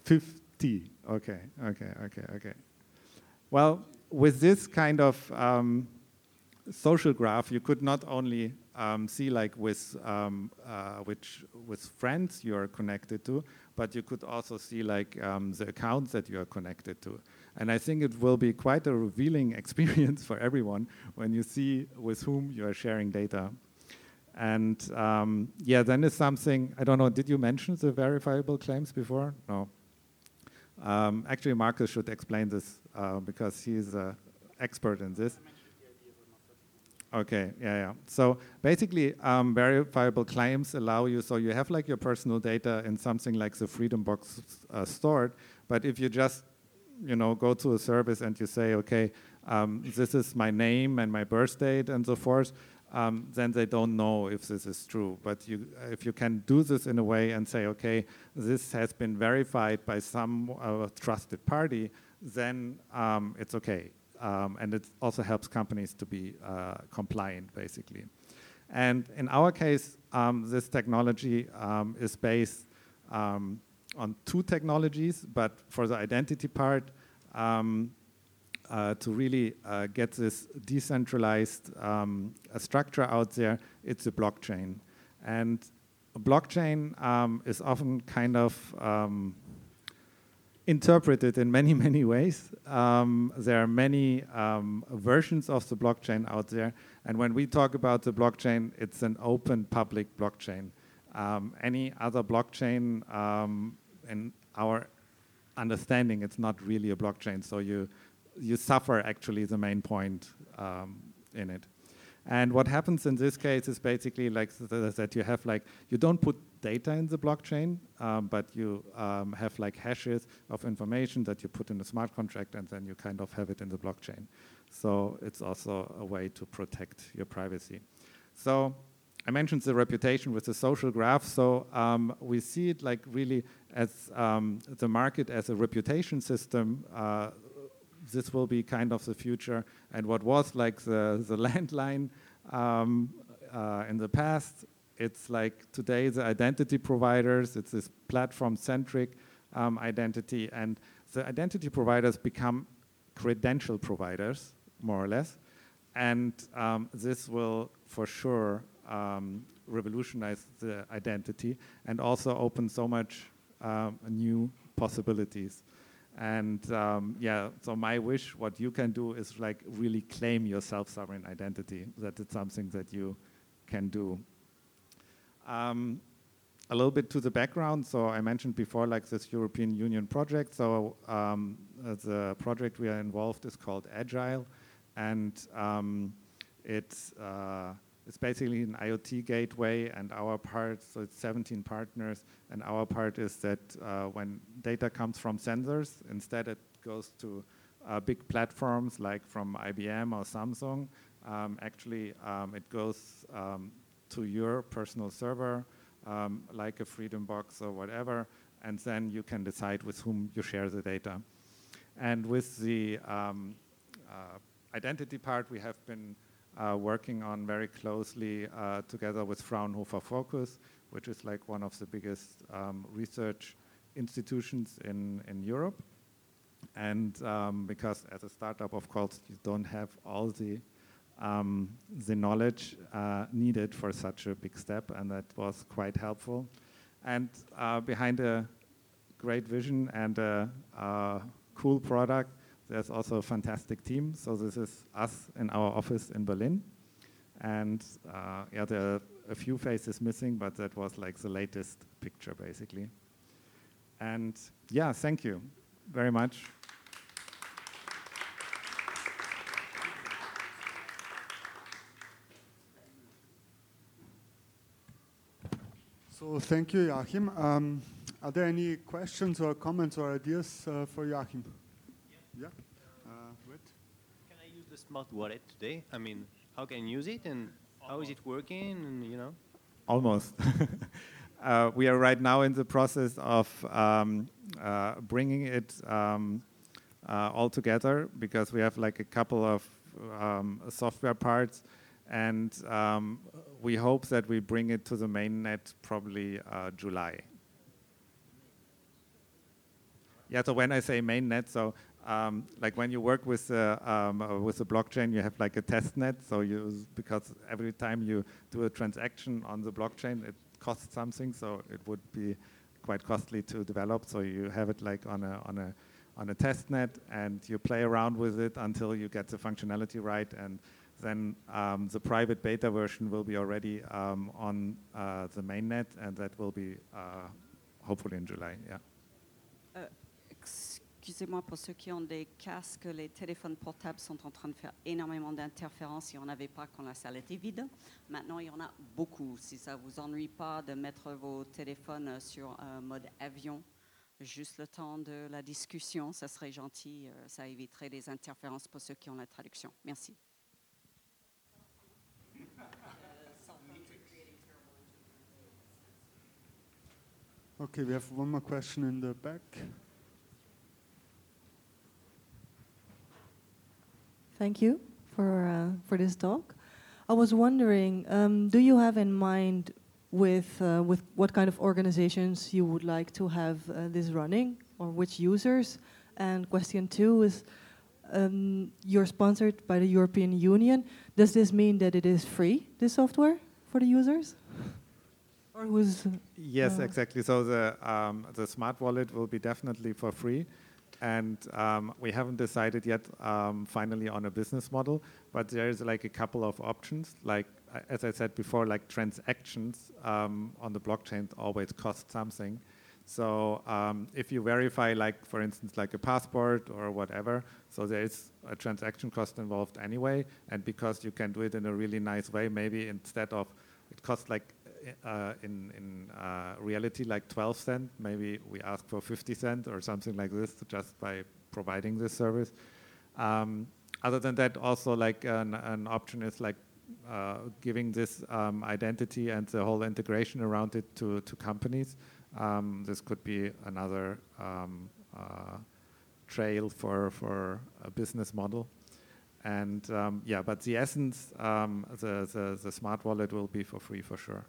50. Okay, okay, okay, okay. Well, with this kind of um, social graph, you could not only um, see like with um, uh, which with friends you are connected to, but you could also see like um, the accounts that you are connected to. And I think it will be quite a revealing experience for everyone when you see with whom you are sharing data. And um, yeah, then is something I don't know. Did you mention the verifiable claims before? No. Um, actually, Markus should explain this uh, because he's an expert in this. Okay, yeah, yeah. So basically, um, verifiable claims allow you, so you have like your personal data in something like the Freedom Box uh, stored, but if you just, you know, go to a service and you say, okay, um, this is my name and my birth date and so forth, um, then they don't know if this is true. But you, if you can do this in a way and say, okay, this has been verified by some uh, trusted party, then um, it's okay. Um, and it also helps companies to be uh, compliant, basically. And in our case, um, this technology um, is based um, on two technologies, but for the identity part, um, uh, to really uh, get this decentralized structure out there, it's a blockchain. And a blockchain um, is often kind of um, interpreted in many, many ways. Um, there are many um, versions of the blockchain out there. And when we talk about the blockchain, it's an open public blockchain. Um, any other blockchain, in our understanding, it's not really a blockchain. So you you suffer actually the main point um, in it. And what happens in this case is basically like that you have like, you don't put data in the blockchain, um, but you um, have like hashes of information that you put in a smart contract and then you kind of have it in the blockchain. So it's also a way to protect your privacy. So I mentioned the reputation with the social graph. So um, we see it like really as um, the market as a reputation system uh, this will be kind of the future. And what was like the, the landline um, uh, in the past it's like today the identity providers, it's this platform-centric um, identity, and the identity providers become credential providers, more or less, and um, this will for sure um, revolutionize the identity and also open so much um, new possibilities. And um, yeah, so my wish, what you can do is like really claim your self-sovereign identity, that it's something that you can do. Um, a little bit to the background. So I mentioned before, like this European Union project. So um, uh, the project we are involved is called Agile, and um, it's uh, it's basically an IoT gateway, and our part, so it's 17 partners, and our part is that uh, when data comes from sensors, instead it goes to uh, big platforms like from IBM or Samsung. Um, actually, um, it goes um, to your personal server, um, like a Freedom Box or whatever, and then you can decide with whom you share the data. And with the um, uh, identity part, we have been working on very closely uh, together with Fraunhofer FOKUS, which is like one of the biggest um, research institutions in, in Europe. And um, because as a startup, of course, you don't have all the um, the knowledge uh, needed for such a big step, and that was quite helpful. And uh, behind a great vision and a, a cool product, there's also a fantastic team. So this is us in our office in Berlin. And uh, yeah, there are a few faces missing, but that was like the latest picture, basically. And yeah, thank you very much. So thank you, Joachim. Um, are there any questions or comments or ideas uh, for Joachim? Yeah. Uh, wait. Can I use the smart wallet today? I mean, how can I use it and how is it working? And you know. Almost. uh, we are right now in the process of um, uh, bringing it um, uh, all together because we have like a couple of um, software parts, and um, we hope that we bring it to the mainnet probably uh, July. Yeah, so when I say mainnet, so um, like when you work with uh, um, uh, with the blockchain, you have like a test net. So you because every time you do a transaction on the blockchain, it costs something. So it would be quite costly to develop. So you have it like on a on a on a test net, and you play around with it until you get the functionality right, and then um, the private beta version will be already um, on uh, the mainnet, and that will be uh, hopefully in July. Yeah. Excusez-moi pour ceux qui ont des casques, les téléphones portables sont en train de faire énormément d'interférences. Il n'y en avait pas quand la salle était vide. Maintenant, il y en a beaucoup. Si ça ne vous ennuie pas de mettre vos téléphones sur un mode avion, juste le temps de la discussion, ça serait gentil. Euh, ça éviterait les interférences pour ceux qui ont la traduction. Merci. Okay, we have one more question in the back. Thank you for, uh, for this talk. I was wondering, um, do you have in mind with, uh, with what kind of organizations you would like to have uh, this running or which users? And question two is, um, you're sponsored by the European Union. Does this mean that it is free, this software, for the users? Or who's... Yes, uh, exactly. So the, um, the smart wallet will be definitely for free. And um, we haven't decided yet um, finally on a business model, but there is like a couple of options. Like, uh, as I said before, like transactions um, on the blockchain always cost something. So um, if you verify, like for instance, like a passport or whatever, so there is a transaction cost involved anyway. And because you can do it in a really nice way, maybe instead of it costs like uh, in, in uh, reality like 12 cent. Maybe we ask for 50 cent or something like this just by providing this service. Um, other than that, also like an, an option is like uh, giving this um, identity and the whole integration around it to, to companies. Um, this could be another um, uh, trail for, for a business model. And um, yeah, but the essence, um, the, the, the smart wallet will be for free for sure.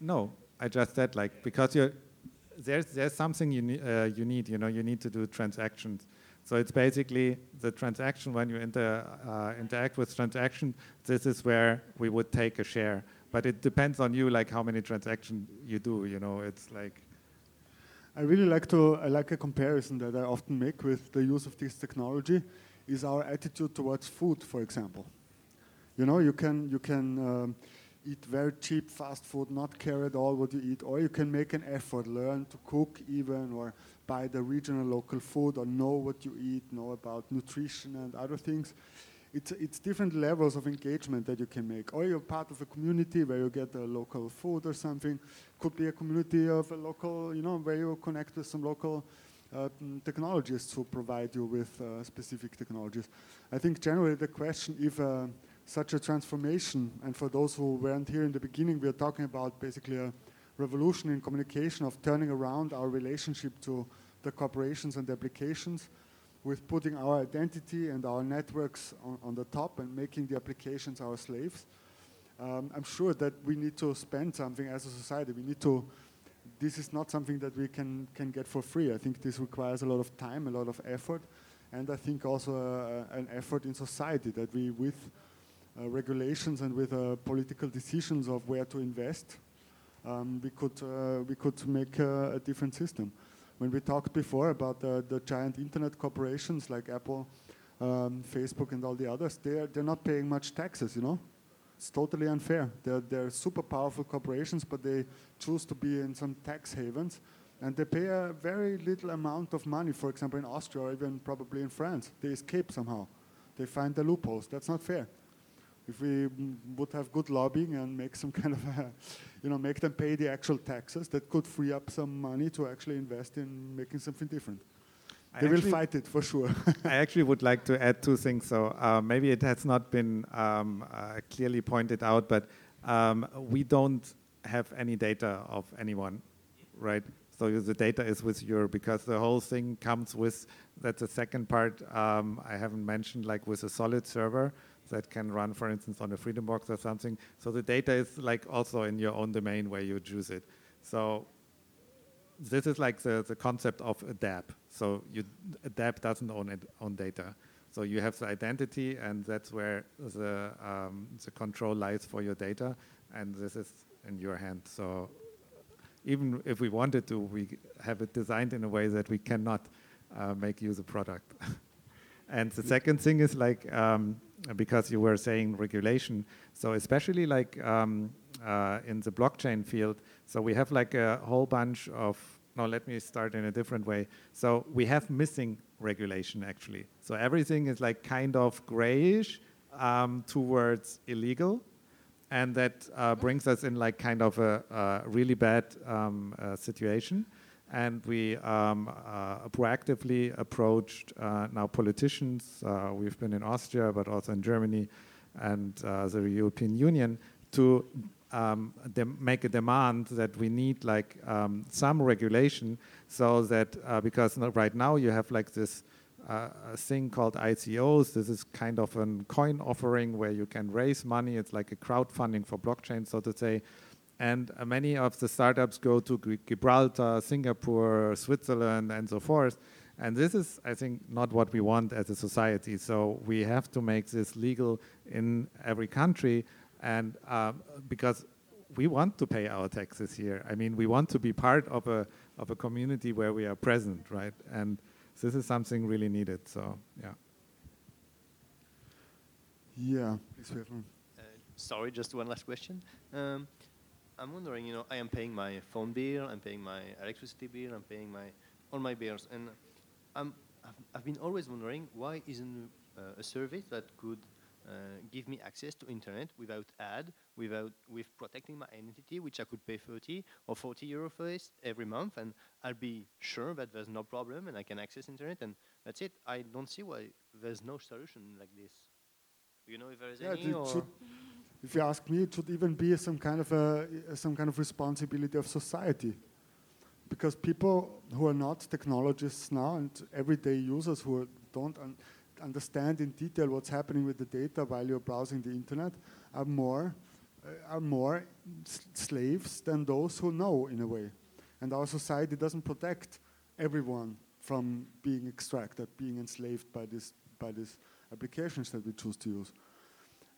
No, I just said like because you're there's there's something you need uh, you need you know you need to do transactions. So it's basically the transaction when you inter, uh, interact with transaction. This is where we would take a share, but it depends on you like how many transactions you do. You know, it's like I really like to I like a comparison that I often make with the use of this technology is our attitude towards food, for example. You know, you can you can um, eat very cheap fast food, not care at all what you eat, or you can make an effort, learn to cook even, or buy the regional local food, or know what you eat, know about nutrition and other things. It's, it's different levels of engagement that you can make. Or you're part of a community where you get a local food or something. Could be a community of a local, you know, where you connect with some local uh, technologists who provide you with uh, specific technologies. I think generally the question if uh, such a transformation, and for those who weren't here in the beginning, we are talking about basically a revolution in communication of turning around our relationship to the corporations and the applications with putting our identity and our networks on, on the top and making the applications our slaves. Um, I'm sure that we need to spend something as a society. We need to, this is not something that we can, can get for free. I think this requires a lot of time, a lot of effort, and I think also uh, an effort in society that we, with uh, regulations and with uh, political decisions of where to invest, um, we could uh, we could make a, a, different system. When we talked before about the, giant internet corporations like Apple, um, Facebook, and all the others, they're they're not paying much taxes. You know, it's totally unfair. They're they're super powerful corporations, but they choose to be in some tax havens. And they pay a very little amount of money, for example, in Austria or even probably in France. They escape somehow. They find the loopholes. That's not fair if we would have good lobbying and make some kind of, a, you know, make them pay the actual taxes, that could free up some money to actually invest in making something different. I they will fight it for sure. I actually would like to add two things. So uh, maybe it has not been um, uh, clearly pointed out, but um, we don't have any data of anyone, right? So the data is with your because the whole thing comes with. That's the second part um, I haven't mentioned, like with a solid server that can run, for instance, on a Freedom Box or something. So the data is like also in your own domain where you choose it. So this is like the, the concept of a DApp. So you, a doesn't own it, own data. So you have the identity, and that's where the um, the control lies for your data, and this is in your hand. So even if we wanted to, we have it designed in a way that we cannot uh, make use of product. and the second thing is like um, because you were saying regulation. So especially like um, uh, in the blockchain field, so we have like a whole bunch of, no, let me start in a different way. So we have missing regulation actually. So everything is like kind of grayish um, towards illegal. And that uh, brings us in like kind of a, a really bad um, uh, situation and we um, uh, proactively approached uh, now politicians. Uh, we've been in Austria, but also in Germany and uh, the European Union to um, make a demand that we need like um, some regulation so that uh, because right now you have like this uh, thing called ICOs. This is kind of a coin offering where you can raise money. It's like a crowdfunding for blockchain, so to say and uh, many of the startups go to Gibraltar, Singapore, Switzerland, and so forth. And this is, I think, not what we want as a society. So we have to make this legal in every country, and um, because we want to pay our taxes here. I mean, we want to be part of a of a community where we are present, right? And this is something really needed. So, yeah. Yeah, please, uh, Sorry, just one last question. Um, I'm wondering, you know, I am paying my phone bill, I'm paying my electricity bill, I'm paying my all my bills, and I'm, I've, I've been always wondering why isn't uh, a service that could uh, give me access to internet without ad, without with protecting my identity, which I could pay 30 or 40 euro for this every month, and I'll be sure that there's no problem and I can access internet, and that's it. I don't see why there's no solution like this. Do you know if there is yeah, any? Or if you ask me, it should even be some kind of a, some kind of responsibility of society, because people who are not technologists now and everyday users who don't un understand in detail what's happening with the data while you're browsing the internet are more uh, are more slaves than those who know, in a way. And our society doesn't protect everyone from being extracted, being enslaved by, this, by these applications that we choose to use.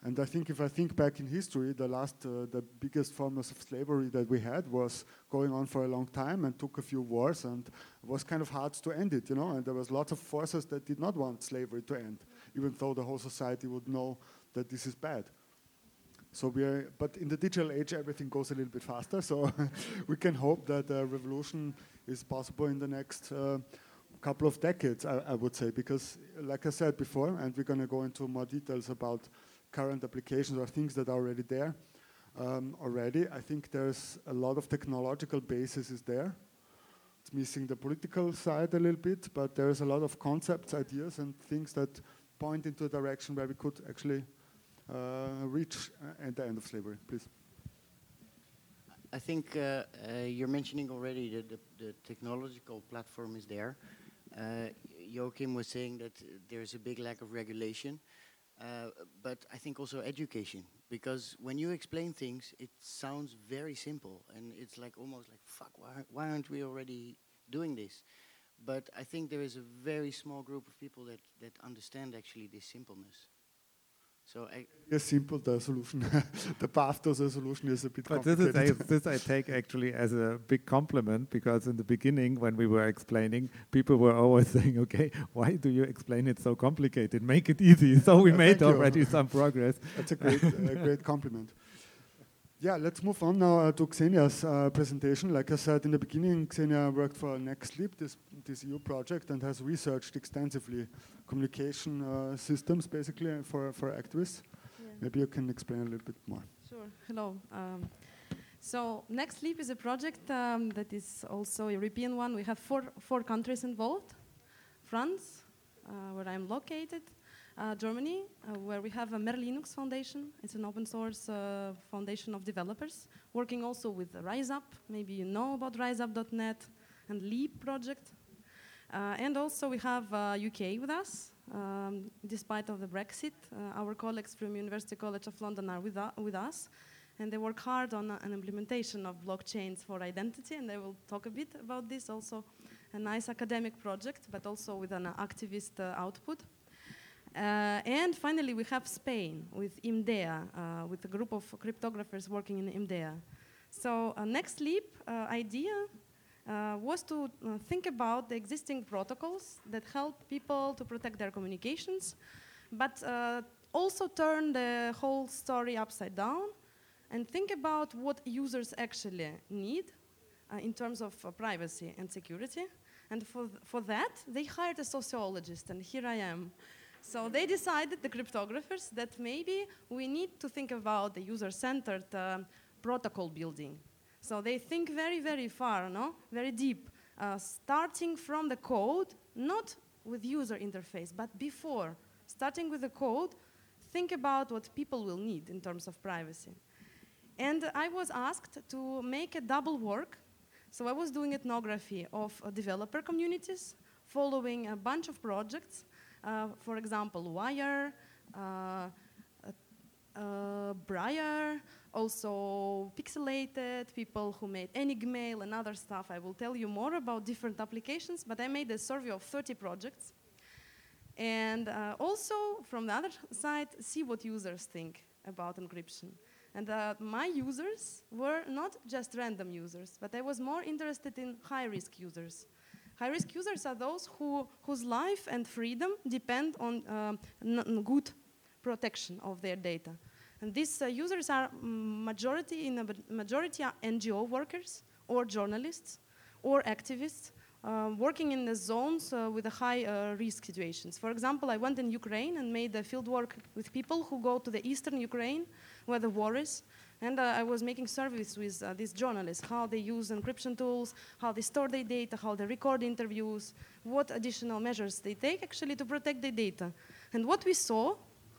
And I think if I think back in history, the last, uh, the biggest forms of slavery that we had was going on for a long time and took a few wars and was kind of hard to end it, you know. And there was lots of forces that did not want slavery to end, even though the whole society would know that this is bad. So we are, but in the digital age, everything goes a little bit faster. So we can hope that a revolution is possible in the next uh, couple of decades, I, I would say, because like I said before, and we're going to go into more details about current applications or things that are already there. Um, already, I think there's a lot of technological basis is there. It's missing the political side a little bit, but there's a lot of concepts, ideas, and things that point into a direction where we could actually uh, reach uh, at the end of slavery. Please. I think uh, uh, you're mentioning already that the, the technological platform is there. Uh, Joachim was saying that there's a big lack of regulation, uh, but I think also education, because when you explain things, it sounds very simple, and it's like almost like, fuck, why, why aren't we already doing this? But I think there is a very small group of people that, that understand actually this simpleness. So I, Yes, simple. The solution, the path to the solution is a bit But this, is complicated. this I take actually as a big compliment because in the beginning, when we were explaining, people were always saying, "Okay, why do you explain it so complicated? Make it easy." So we made thank you. already some progress. That's a great, a great compliment. Yeah, let's move on now uh, to Ksenia's uh, presentation. Like I said in the beginning, Xenia worked for Next Leap, this, this EU project, and has researched extensively communication uh, systems, basically, for, for activists. Maybe you can explain a little bit more. Sure. Hello. Um, so Next Leap is a project um, that is also a European one. We have four, four countries involved. France, uh, where I'm located, Germany, uh, where we have a Merlinux Foundation. It's an open source uh, foundation of developers, working also with RiseUp. Maybe you know about RiseUp.net and Leap project. Uh, and also we have uh, UK with us. Um, despite of the Brexit, uh, our colleagues from University College of London are with, with us, and they work hard on uh, an implementation of blockchains for identity, and they will talk a bit about this. Also, a nice academic project, but also with an activist uh, output. Uh, and finally, we have Spain with IMDEA, uh, with a group of cryptographers working in IMDEA. So, uh, next leap idea was to think about the existing protocols that help people to protect their communications, but also turn the whole story upside down and think about what users actually need uh, in terms of uh, privacy and security. And for, th- for that, they hired a sociologist, and here I am. So they decided, the cryptographers, that maybe we need to think about the user-centered uh, protocol building. So they think very, very far, no? Very deep, uh, starting from the code, not with user interface, but before, starting with the code, think about what people will need in terms of privacy. And I was asked to make a double work. So I was doing ethnography of uh, developer communities, following a bunch of projects. Uh, for example, Wire, uh, uh, Briar, also Pixelated, people who made Enigmail and other stuff. I will tell you more about different applications, but I made a survey of 30 projects. And uh, also, from the other side, see what users think about encryption. And uh, my users were not just random users, but I was more interested in high risk users. High risk users are those who, whose life and freedom depend on n- good protection of their data. And these uh, users are mm, majority in a majority are NGO workers or journalists or activists uh, working in the zones uh, with high uh, risk situations. For example, I went in Ukraine and made field work with people who go to the eastern Ukraine where the war is. And uh, I was making surveys with uh, these journalists, how they use encryption tools, how they store their data, how they record interviews, what additional measures they take actually to protect their data. And what we saw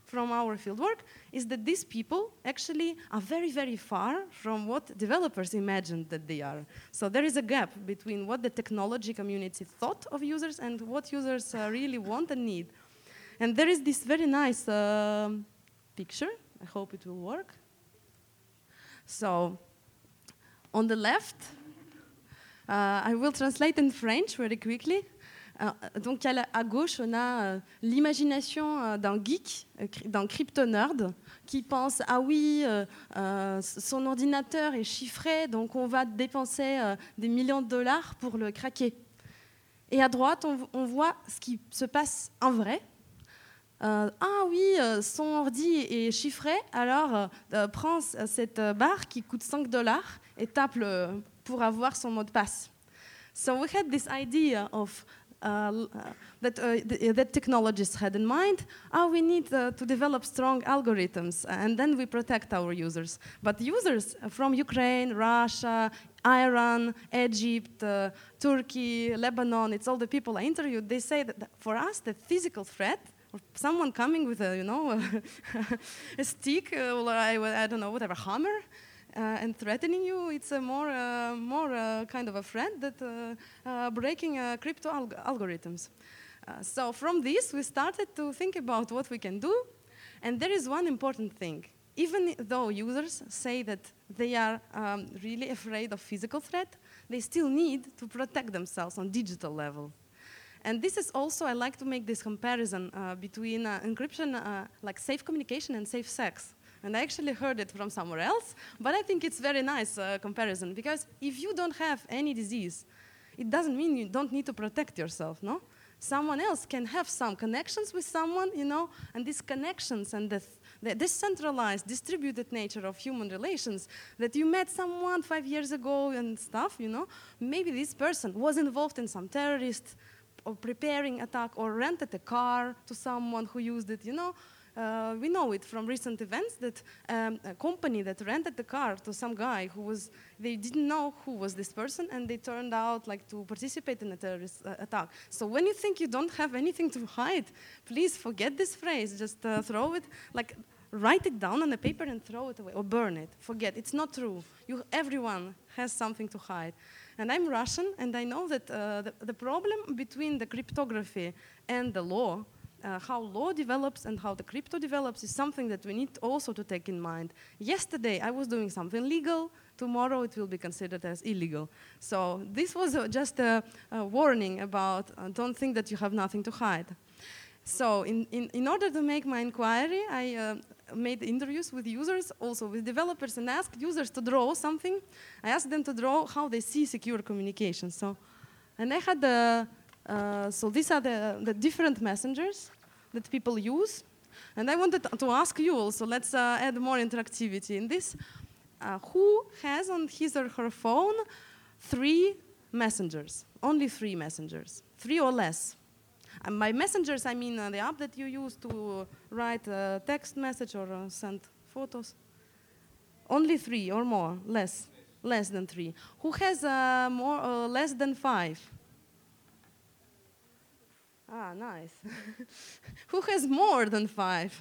from our fieldwork is that these people actually are very, very far from what developers imagined that they are. So there is a gap between what the technology community thought of users and what users uh, really want and need. And there is this very nice um picture. I hope it will work. So, on the left, I will translate in French very quickly. Donc à, gauche, on a euh, l'imagination euh, d'un geek, euh, d'un crypto-nerd, qui pense ah oui, son ordinateur est chiffré, donc on va dépenser des millions de dollars pour le craquer. Et à droite, on voit ce qui se passe en vrai. Ah oui, son ordi est chiffré, alors prends cette barre qui coûte 5 dollars et tape pour avoir son mot de passe. So we had this idea of uh, that, uh, the, that technologists had in mind, oh, we need uh, to develop strong algorithms, and then we protect our users. But users from Ukraine, Russia, Iran, Egypt, uh, Turkey, Lebanon, it's all the people I interviewed, they say that for us, the physical threat or someone coming with a, you know, a stick, uh, or I, I, don't know, whatever, hammer, uh, and threatening you, it's a more, uh, more uh, kind of a friend that breaking crypto alg algorithms. so from this, we started to think about what we can do, and there is one important thing. Even though users say that they are um, really afraid of physical threat, they still need to protect themselves on digital level. And this is also, I like to make this comparison uh, between uh, encryption, uh, like safe communication and safe sex. And I actually heard it from somewhere else, but I think it's very nice uh, comparison because if you don't have any disease, it doesn't mean you don't need to protect yourself, no? Someone else can have some connections with someone, you know, and these connections and the, the decentralized, distributed nature of human relations that you met someone five years ago and stuff, you know, maybe this person was involved in some terrorist or preparing attack or rented a car to someone who used it, you know, uh, we know it from recent events that um, a company that rented the car to some guy who was, they didn't know who was this person and they turned out like to participate in a terrorist uh, attack. So when you think you don't have anything to hide, please forget this phrase, just uh, throw it, like write it down on a paper and throw it away or burn it. Forget, it's not true. You, everyone has something to hide. And I'm Russian, and I know that uh, the, the problem between the cryptography and the law uh, how law develops and how the crypto develops is something that we need also to take in mind. Yesterday, I was doing something legal. Tomorrow, it will be considered as illegal. So this was uh, just a, a, warning about uh, don't think that you have nothing to hide. So in, in, in order to make my inquiry, I uh, made interviews with users, also with developers, and asked users to draw something. I asked them to draw how they see secure communication. So, and I had the uh, so these are the, the different messengers that people use. And I wanted to ask you also, let's uh, add more interactivity in this. Uh, who has on his or her phone three messengers? Only three messengers, three or less. And by messengers, I mean uh, the app that you use to write a text message or uh, send photos. Only three or more, less, less than three. Who has uh, more or less than five? Ah, nice. Who has more than five?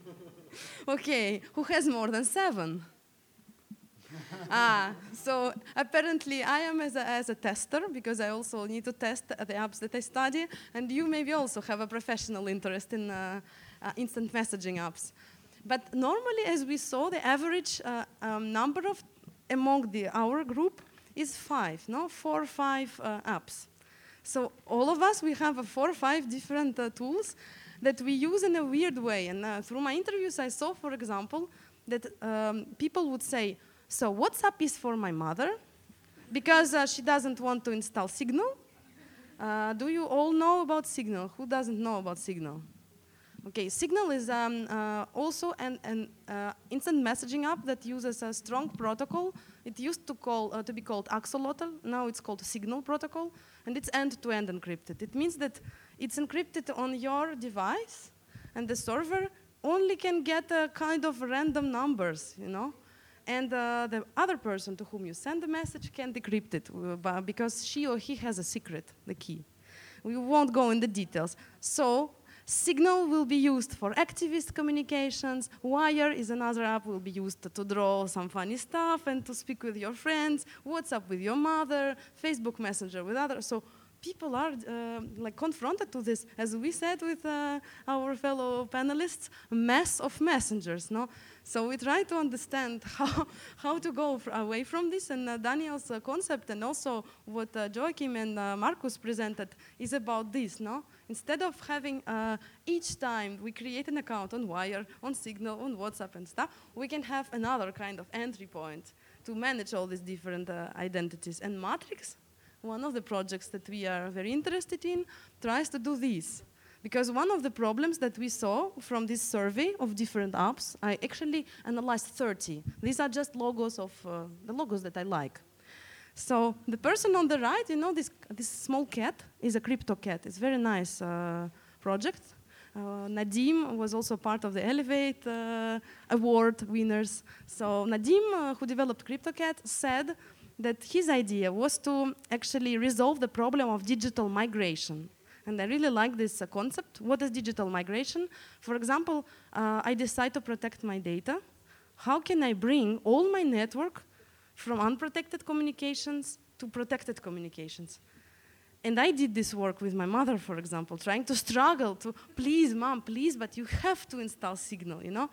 okay, who has more than seven? ah, so apparently I am as a, as a tester because I also need to test the apps that I study, and you maybe also have a professional interest in uh, uh, instant messaging apps. But normally, as we saw, the average uh, um, number of among the, our group is five, no, four or five uh, apps. So all of us, we have four or five different uh, tools that we use in a weird way. And uh, through my interviews, I saw, for example, that um, people would say, so WhatsApp is for my mother because uh, she doesn't want to install Signal. Uh, do you all know about Signal? Who doesn't know about Signal? Okay, Signal is um, uh, also an, an uh, instant messaging app that uses a strong protocol. It used to, call, uh, to be called Axolotl, now it's called Signal protocol, and it's end-to-end -end encrypted. It means that it's encrypted on your device, and the server only can get a kind of random numbers, you know? And uh, the other person to whom you send the message can decrypt it uh, because she or he has a secret, the key. We won't go in the details. So Signal will be used for activist communications. Wire is another app will be used to draw some funny stuff and to speak with your friends. WhatsApp with your mother. Facebook Messenger with others. So people are uh, like confronted to this, as we said with uh, our fellow panelists, mass of messengers. No, So we try to understand how, how to go away from this. And uh, Daniel's uh, concept and also what uh, Joachim and uh, Markus presented is about this, no? Instead of having uh, each time we create an account on Wire, on Signal, on WhatsApp and stuff, we can have another kind of entry point to manage all these different uh, identities. And Matrix, one of the projects that we are very interested in, tries to do this. Because one of the problems that we saw from this survey of different apps, I actually analyzed 30. These are just logos of uh, the logos that I like. So the person on the right, you know, this, this small cat is a crypto cat. It's very nice uh, project. Uh, Nadim was also part of the Elevate uh, award winners. So Nadim, uh, who developed CryptoCat, said that his idea was to actually resolve the problem of digital migration. And I really like this uh, concept. What is digital migration? For example, uh, I decide to protect my data. How can I bring all my network from unprotected communications to protected communications? And I did this work with my mother, for example, trying to struggle to, please, mom, please, but you have to install Signal, you know?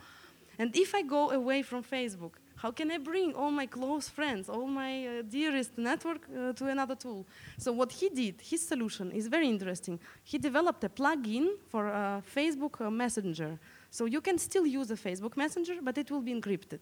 And if I go away from Facebook, how can I bring all my close friends, all my uh, dearest network uh, to another tool? So what he did, his solution is very interesting. He developed a plugin for uh, Facebook uh, Messenger. So you can still use a Facebook Messenger, but it will be encrypted.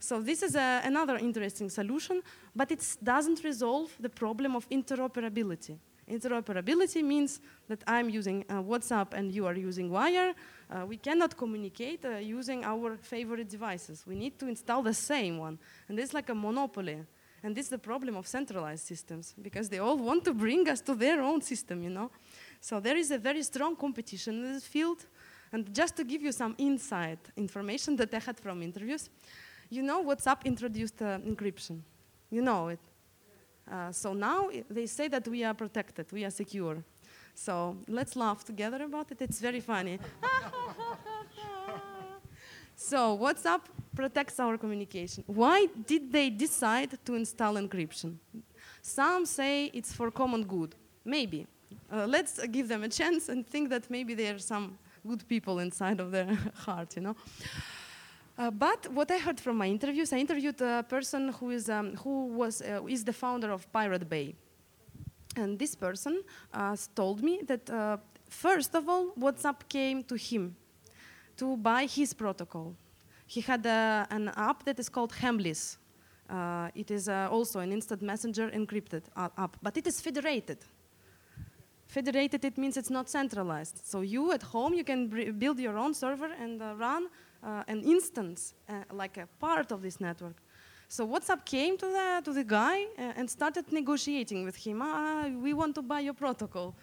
So this is a, another interesting solution, but it doesn't resolve the problem of interoperability. Interoperability means that I'm using uh, WhatsApp and you are using Wire. Uh, we cannot communicate uh, using our favorite devices. We need to install the same one. And it's like a monopoly. And this is the problem of centralized systems, because they all want to bring us to their own system, you know? So there is a very strong competition in this field. And just to give you some insight information that I had from interviews, you know WhatsApp introduced uh, encryption. You know it. Uh, so now they say that we are protected, we are secure. So let's laugh together about it. It's very funny. so WhatsApp protects our communication. Why did they decide to install encryption? Some say it's for common good. Maybe. Uh, let's give them a chance and think that maybe there are some good people inside of their heart, you know. Uh, but what I heard from my interviews, I interviewed a person who is, um, who was, uh, is the founder of Pirate Bay. And this person uh, told me that, uh, first of all, WhatsApp came to him to buy his protocol. He had uh, an app that is called Hemlis. Uh, it is also an instant messenger encrypted app, but it is federated. Federated, it means it's not centralized. So you at home, you can build your own server and run uh, an instance, uh, like a part of this network. So WhatsApp came to the, to the guy uh, and started negotiating with him. Ah, we want to buy your protocol.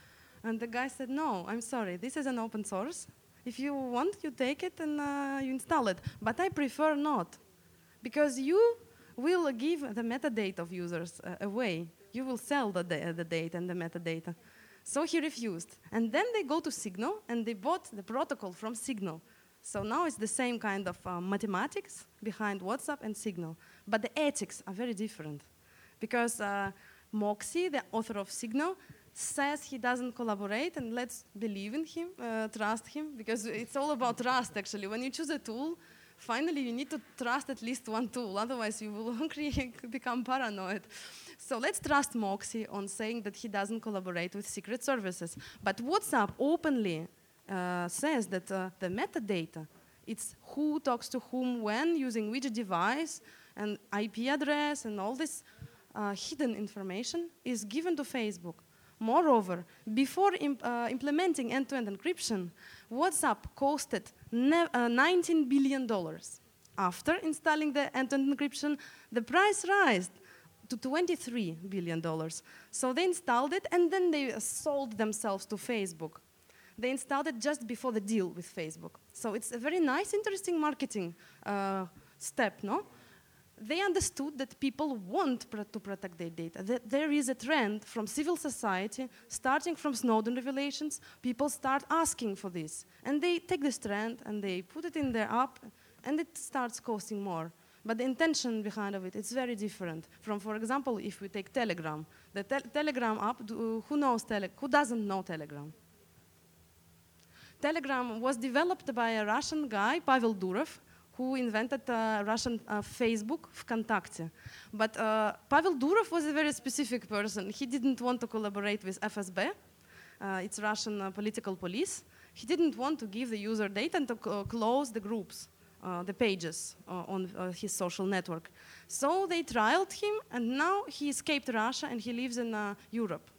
And the guy said, no, I'm sorry, this is an open source. If you want, you take it and uh, you install it. But I prefer not, because you will give the metadata of users uh, away. You will sell the, da the data and the metadata. So he refused. And then they go to Signal and they bought the protocol from Signal. So now it's the same kind of uh, mathematics behind WhatsApp and Signal, but the ethics are very different. Because uh, Moxie, the author of Signal, says he doesn't collaborate, and let's believe in him, uh, trust him, because it's all about trust actually. When you choose a tool, finally you need to trust at least one tool, otherwise you will become paranoid. So let's trust Moxie on saying that he doesn't collaborate with secret services. But WhatsApp openly uh, says that uh, the metadata, it's who talks to whom when using which device and IP address and all this uh, hidden information is given to Facebook. Moreover, before imp uh, implementing end-to-end -end encryption, WhatsApp costed uh, $19 billion. After installing the end-to-end -end encryption, the price rose to $23 billion. So they installed it and then they sold themselves to Facebook. They installed it just before the deal with Facebook. So it's a very nice, interesting marketing uh, step, no? They understood that people want pr to protect their data. That there is a trend from civil society, starting from Snowden revelations, people start asking for this. And they take this trend and they put it in their app, and it starts costing more. But the intention behind of it's very different from, for example, if we take Telegram. The te Telegram app, do, who knows Tele who doesn't know Telegram? Telegram was developed by a Russian guy, Pavel Durov, who invented uh, Russian uh, Facebook, Vkontakte. But uh, Pavel Durov was a very specific person. He didn't want to collaborate with FSB, uh, it's Russian uh, political police. He didn't want to give the user data and to close the groups, uh, the pages on his social network. So they trialed him, and now he escaped Russia and he lives in Europe.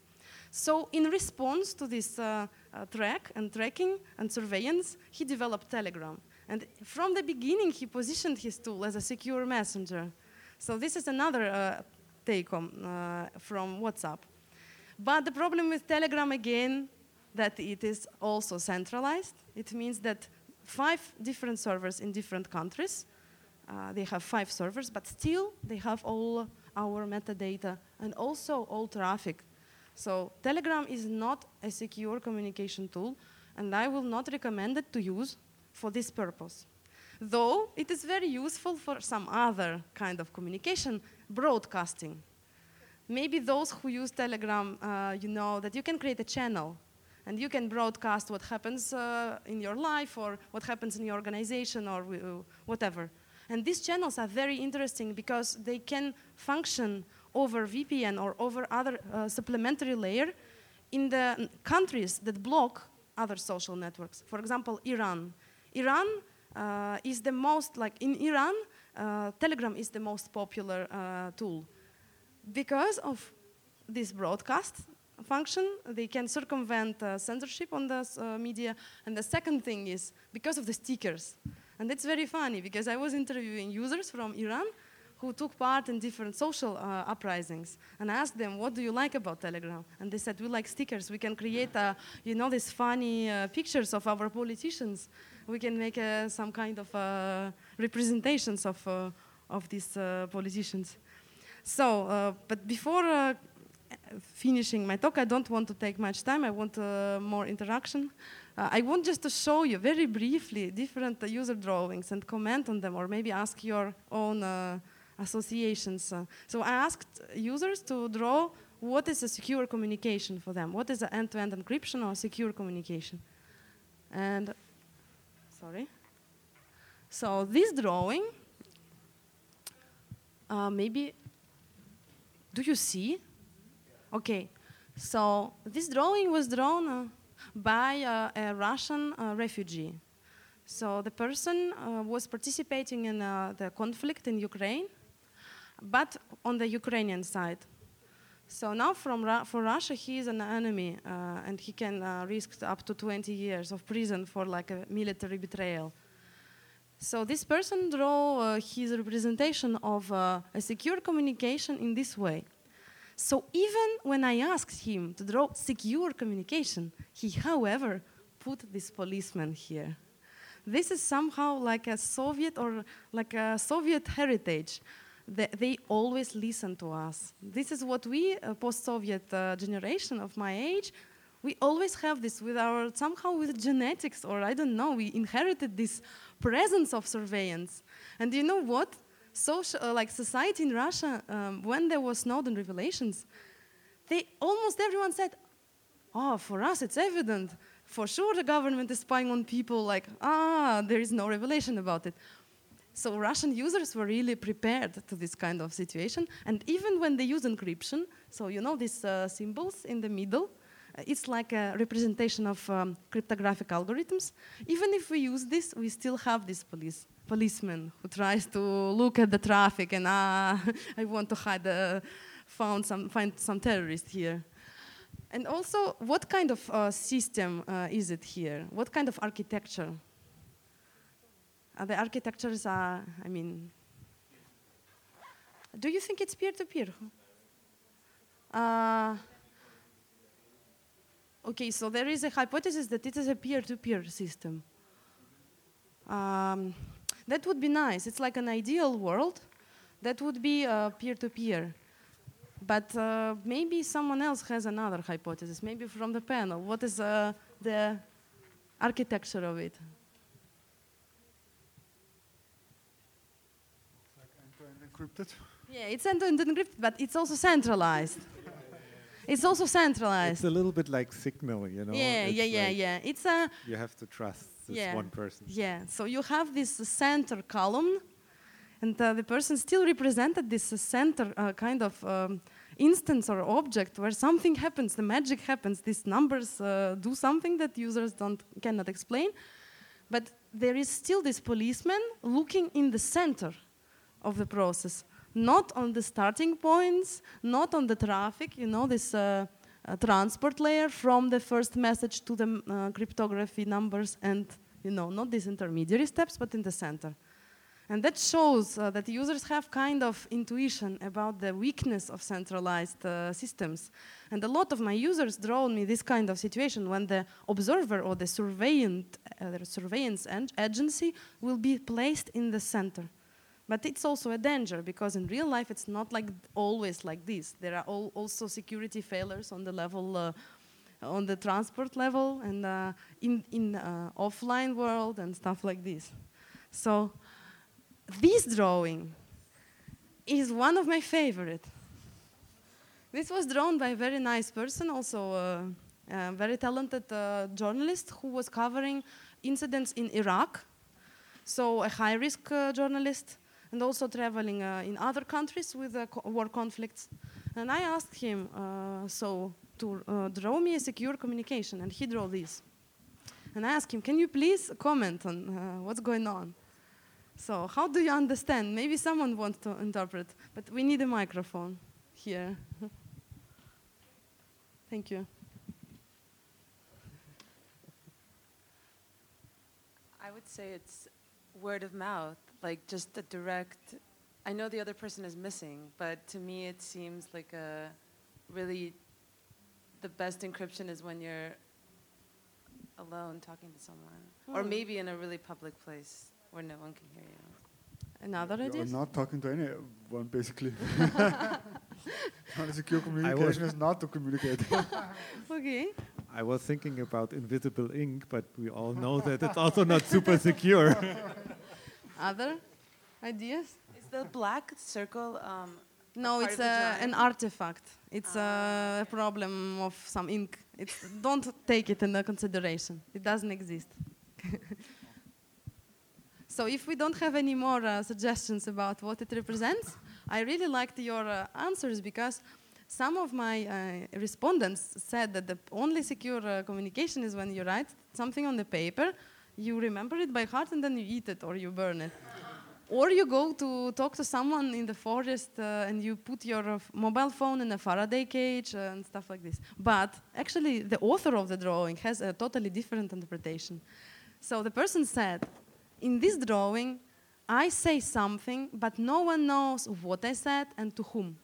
So in response to this uh, uh, track and tracking and surveillance, he developed Telegram. And from the beginning, he positioned his tool as a secure messenger. So this is another uh, take home uh, from WhatsApp. But the problem with Telegram again, that it is also centralized. It means that five different servers in different countries, uh, they have five servers, but still they have all our metadata and also all traffic. So Telegram is not a secure communication tool, and I will not recommend it to use for this purpose. Though it is very useful for some other kind of communication, broadcasting. Maybe those who use Telegram, uh, you know that you can create a channel and you can broadcast what happens uh, in your life or what happens in your organization or uh, whatever. And these channels are very interesting because they can function over VPN or over other uh, supplementary layer in the countries that block other social networks. For example, Iran. Iran uh, is the most, like in Iran, uh, Telegram is the most popular uh, tool. Because of this broadcast function, they can circumvent uh, censorship on the uh, media. And the second thing is because of the stickers. And it's very funny because I was interviewing users from Iran who took part in different social uh, uprisings and asked them, what do you like about Telegram? And they said, we like stickers. We can create, uh, you know, these funny uh, pictures of our politicians we can make uh, some kind of uh, representations of, uh, of these politicians. So, but before finishing my talk, I don't want to take much time. I want more interaction. Uh, I want just to show you very briefly different uh, user drawings and comment on them or maybe ask your own uh, associations. so I asked users to draw what is a secure communication for them. What is an end-to-end -end encryption or secure communication? And sorry. So this drawing, uh, maybe, do you see? Okay, so this drawing was drawn uh, by uh, a Russian uh, refugee. So the person uh, was participating in uh, the conflict in Ukraine, but on the Ukrainian side. So now Ra for Russia, he is an enemy, uh, and he can uh, risk up to 20 years of prison for like a military betrayal. So this person draw uh, his representation of uh, a secure communication in this way. So even when I asked him to draw secure communication, he, however, put this policeman here. This is somehow like a Soviet or like a Soviet heritage they, always listen to us. This is what we, uh, post-Soviet uh, generation of my age, we always have this with our, somehow with genetics, or I don't know, we inherited this presence of surveillance. And you know what? Social, uh, like society in Russia, um, when there was Snowden revelations, they almost everyone said, oh, for us it's evident. For sure the government is spying on people, like, ah, there is no revelation about it. So Russian users were really prepared to this kind of situation. And even when they use encryption, so you know these uh, symbols in the middle, uh, it's like a representation of um, cryptographic algorithms. Even if we use this, we still have this police policeman who tries to look at the traffic and ah, I want to hide, uh, found some, find some terrorist here. And also, what kind of uh, system uh, is it here? What kind of architecture? Uh, the architectures are, I mean, do you think it's peer-to-peer? Uh, okay, so there is a hypothesis that it is a peer-to-peer system. Um, that would be nice. It's like an ideal world. That would be uh, peer-to-peer. -peer. But uh, maybe someone else has another hypothesis, maybe from the panel. What is uh, the architecture of it? Encrypted? Yeah, it's end-to-end encrypted, but it's also centralized. it's also centralized. It's a little bit like Signal, you know. Yeah, it's yeah, yeah, like yeah. It's a. You have to trust this Yeah. one person. Yeah, so you have this center column, and uh, the person still represented this uh, center uh, kind of um, instance or object where something happens, the magic happens. These numbers uh, do something that users don't cannot explain, but there is still this policeman looking in the center of the process, not on the starting points, not on the traffic. You know this. Uh, uh, transport layer from the first message to the uh, cryptography numbers and you know not these intermediary steps but in the center and that shows uh, that users have kind of intuition about the weakness of centralized uh, systems and a lot of my users draw me this kind of situation when the observer or the uh, surveillance ag- agency will be placed in the center but it's also a danger because in real life it's not like always like this. There are al- also security failures on the level, uh, on the transport level, and uh, in in uh, offline world and stuff like this. So this drawing is one of my favorite. This was drawn by a very nice person, also a, a very talented uh, journalist who was covering incidents in Iraq. So a high-risk uh, journalist and also traveling uh, in other countries with war conflicts. And I asked him, uh, so to uh, draw me a secure communication, and he drew this. And I asked him, can you please comment on what's going on? So how do you understand? Maybe someone wants to interpret, but we need a microphone here. Thank you. I would say it's word of mouth, like just a direct. I know the other person is missing, but to me it seems like a really the best encryption is when you're alone talking to someone, or Hmm. maybe in a really public place where no one can hear you. Another You're idea? not talking to anyone, basically. Secure communication is not to communicate. Okay. I was thinking about invisible ink, but we all know that it's also not super secure. Other ideas? Is the black circle? Um, No, it's a, an artifact. It's a problem of some ink. It's, don't take it into consideration. It doesn't exist. so if we don't have any more uh, suggestions about what it represents, I really liked your uh, answers because some of my uh, respondents said that the only secure uh, communication is when you write something on the paper, you remember it by heart, and then you eat it or you burn it. Or you go to talk to someone in the forest uh, and you put your uh, mobile phone in a Faraday cage uh, and stuff like this. But actually, the author of the drawing has a totally different interpretation. So the person said, In this drawing, I say something, but no one knows what I said and to whom.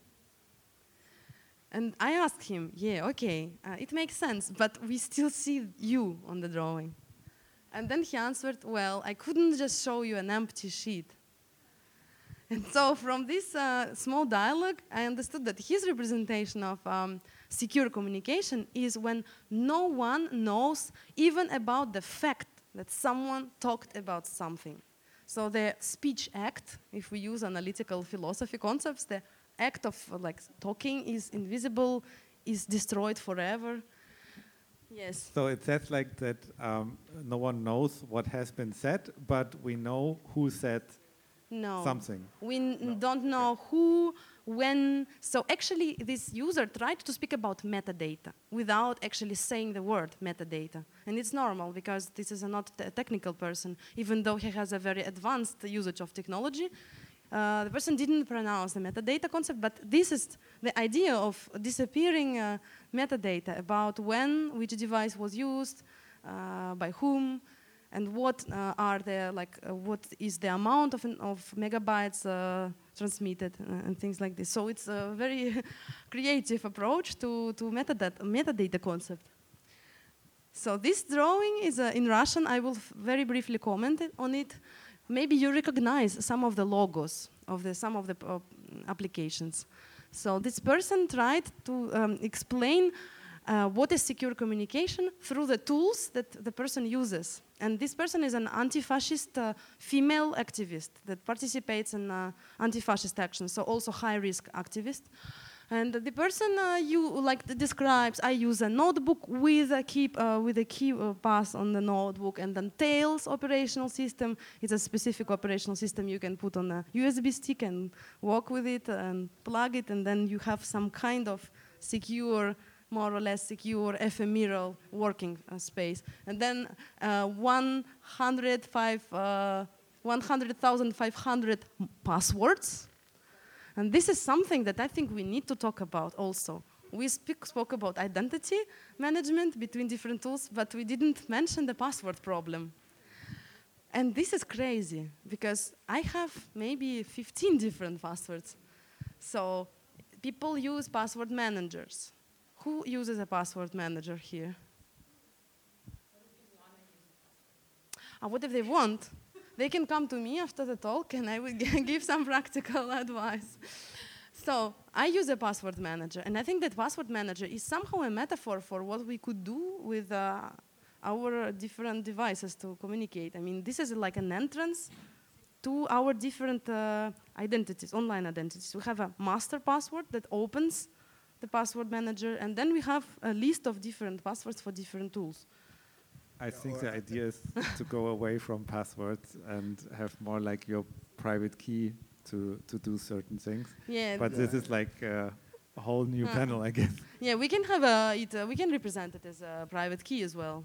And I asked him, Yeah, okay, uh, it makes sense, but we still see you on the drawing. And then he answered, Well, I couldn't just show you an empty sheet. And so, from this uh, small dialogue, I understood that his representation of um, secure communication is when no one knows even about the fact that someone talked about something. So, the speech act, if we use analytical philosophy concepts, the act of like talking is invisible, is destroyed forever. Yes. So it says like that um, no one knows what has been said, but we know who said No. something. We n- don't know who, when. So actually, this user tried to speak about metadata without actually saying the word metadata. And it's normal because this is a not a technical person, even though he has a very advanced usage of technology. Uh, the person didn't pronounce the metadata concept, but this is the idea of disappearing uh, metadata about when, which device was used, uh, by whom, and what uh, are the like uh, what is the amount of, of megabytes uh, transmitted uh, and things like this. So it's a very creative approach to to metadata metadata concept. So this drawing is uh, in Russian. I will very briefly comment on it. Maybe you recognize some of the logos of the some of the applications. So this person tried to um, explain uh, what is secure communication through the tools that the person uses. And this person is an anti-fascist uh, female activist that participates in uh, anti-fascist action, so also high-risk activist. And the person uh, you like describes, I use a notebook with a key uh, with a key uh, pass on the notebook, and then Tails operational system It's a specific operational system you can put on a USB stick and walk with it and plug it, and then you have some kind of secure more or less secure ephemeral working uh, space. And then uh, 105, uh, 100,500 passwords. And this is something that I think we need to talk about also. We speak, spoke about identity management between different tools, but we didn't mention the password problem. And this is crazy because I have maybe 15 different passwords. So people use password managers. Who uses a password manager here? Uh, what if they want? They can come to me after the talk and I will give some practical advice. So I use a password manager, and I think that password manager is somehow a metaphor for what we could do with uh, our different devices to communicate. I mean, this is like an entrance to our different uh, identities, online identities. We have a master password that opens the password manager, and then we have a list of different passwords for different tools. I think the idea is to go away from passwords and have more like your private key to, to do certain things. Yeah. But Yeah. this is like uh, a whole new Uh, panel, I guess. Yeah, we can have a, it, uh, we can represent it as a private key as well.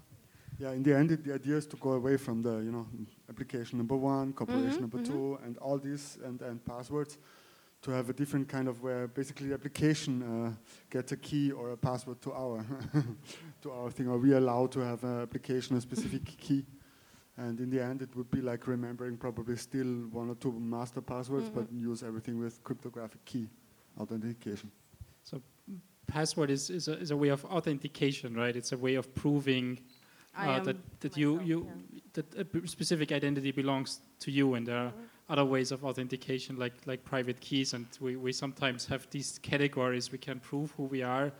Yeah, in the end, it, the idea is to go away from the, you know, application number one, corporation Mhm, number mhm. two, and all these and, and passwords, to have a different kind of where basically the application uh, gets a key or a password to our to our thing, or we allow to have an application a specific key. And in the end, it would be like remembering probably still one or two master passwords, but use everything with cryptographic key authentication. So password is, is, a, is a way of authentication, right? It's a way of proving uh, that, that you, myself, you yeah. that a p- specific identity belongs to you, and there are other ways of authentication, like like private keys. And we, we sometimes have these categories. We can prove who we are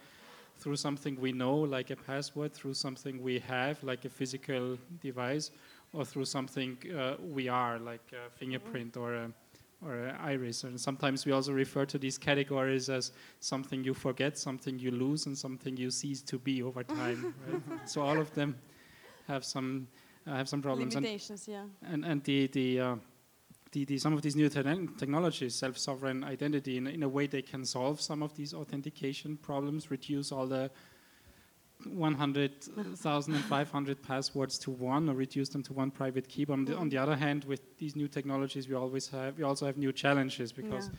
through something we know, like a password, through something we have, like a physical device, or through something uh, we are, like a fingerprint or a or a iris. And sometimes we also refer to these categories as something you forget, something you lose, and something you cease to be over time. right? So all of them have some uh, have some problems. And, yeah. and and the the, uh, the, the some of these new techn- technologies, self-sovereign identity, in, in a way they can solve some of these authentication problems, reduce all the 100,500 passwords to one, or reduce them to one private key. But on the, on the other hand, with these new technologies, we always have we also have new challenges because Yeah.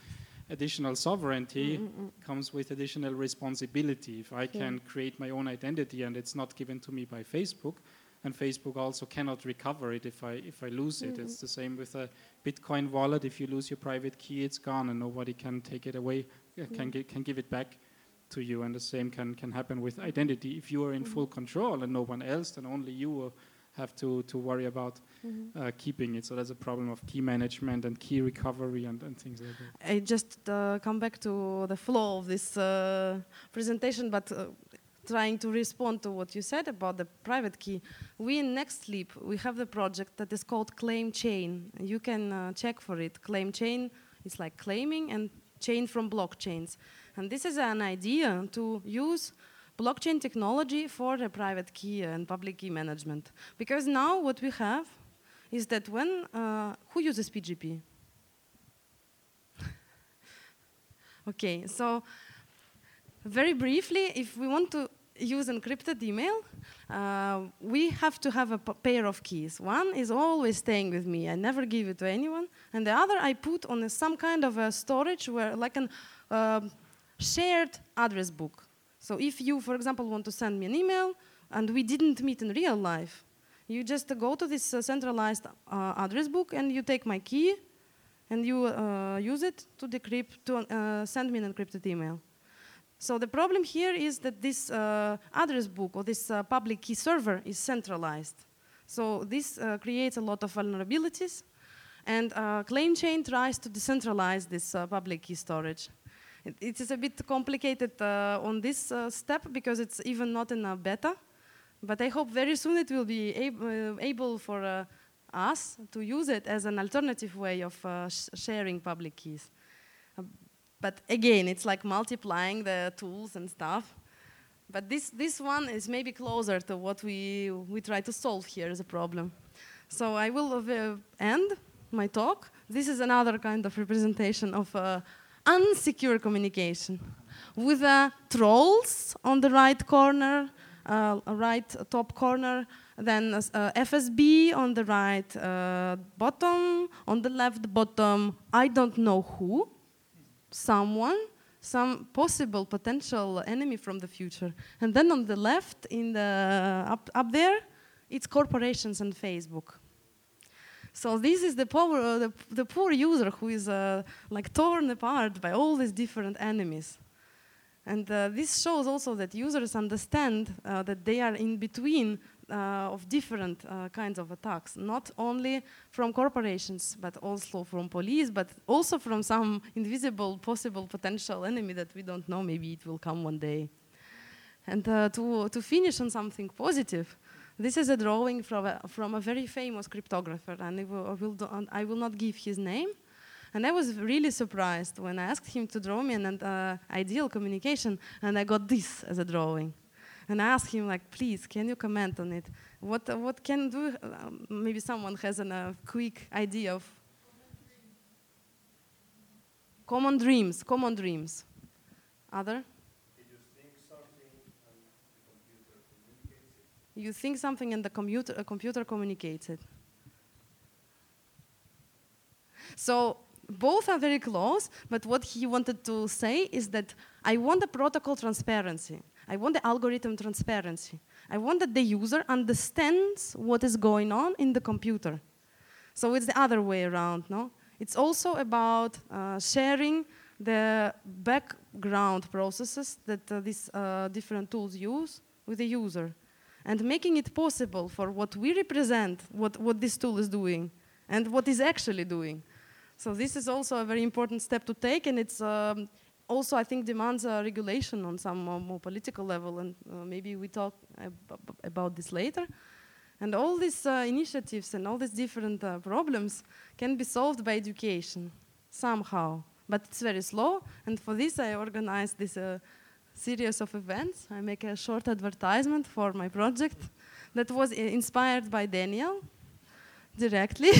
additional sovereignty Mm, mm, mm. comes with additional responsibility. If I can create my own identity and it's not given to me by Facebook, and Facebook also cannot recover it if I if I lose it. It's the same with a Bitcoin wallet. If you lose your private key, it's gone, and nobody can take it away, uh, can gi- can give it back to you. And the same can can happen with identity. If you are in full control and no one else, then only you will have to to worry about uh, keeping it. So there's a problem of key management and key recovery and, and things like that. I just uh, come back to the flow of this uh, presentation, but uh, trying to respond to what you said about the private key. We in Next Leap, we have the project that is called Claim Chain. You can uh, check for it. Claim Chain is like claiming and chain from blockchains. And this is an idea to use blockchain technology for the private key and public key management. Because now what we have is that when, uh, who uses PGP? Okay, so very briefly, if we want to use encrypted email, uh, we have to have a pair of keys. One is always staying with me; I never give it to anyone, and the other I put on a, some kind of a storage where, like a um shared address book. So if you, for example, want to send me an email and we didn't meet in real life, you just uh, go to this uh, centralized uh, address book and you take my key and you uh, use it to decrypt to uh, send me an encrypted email. So the problem here is that this uh, address book or this uh, public key server is centralized. So this uh, creates a lot of vulnerabilities, and uh, Claim Chain tries to decentralize this uh, public key storage. It, it is a bit complicated uh, on this step because it's even not in a beta, but I hope very soon it will be ab- able for us to use it as an alternative way of sh- sharing public keys. But again, it's like multiplying the tools and stuff. But this, this one is maybe closer to what we, we try to solve here as a problem. So I will uh, end my talk. This is another kind of representation of uh, unsecure communication with uh, trolls on the right corner, uh, right top corner, then uh, FSB on the right uh, bottom, on the left bottom, I don't know who, someone, some possible potential enemy from the future. And then on the left, in the up, up there, it's corporations and Facebook. So this is the power, uh, the, the poor user who is uh, like torn apart by all these different enemies. And uh, this shows also that users understand uh, that they are in between of different uh, kinds of attacks, not only from corporations, but also from police, but also from some invisible possible potential enemy that we don't know, maybe it will come one day. And uh, to, to finish on something positive, this is a drawing from a, from a very famous cryptographer, and I will, I will, I will not give his name, and I was really surprised when I asked him to draw me an uh, ideal communication, and I got this as a drawing. And I asked him, like, please, can you comment on it? What, what can do? Uh, maybe someone has a uh, quick idea of common dreams, common dreams. Other? You think something and the computer, a computer communicates it. So both are very close, but what he wanted to say is that I want the protocol transparency. I want the algorithm transparency. I want that the user understands what is going on in the computer. So it's the other way around, no? It's also about uh, sharing the background processes that uh, these uh, different tools use with the user and making it possible for what we represent, what, what this tool is doing, and what is actually doing. So this is also a very important step to take, and it's um, also, I think, demands a regulation on some more, more political level, and uh, maybe we talk ab about this later. And all these uh, initiatives and all these different uh, problems can be solved by education, somehow. But it's very slow, and for this I organized this uh, series of events. I make a short advertisement for my project that was inspired by Daniel, directly.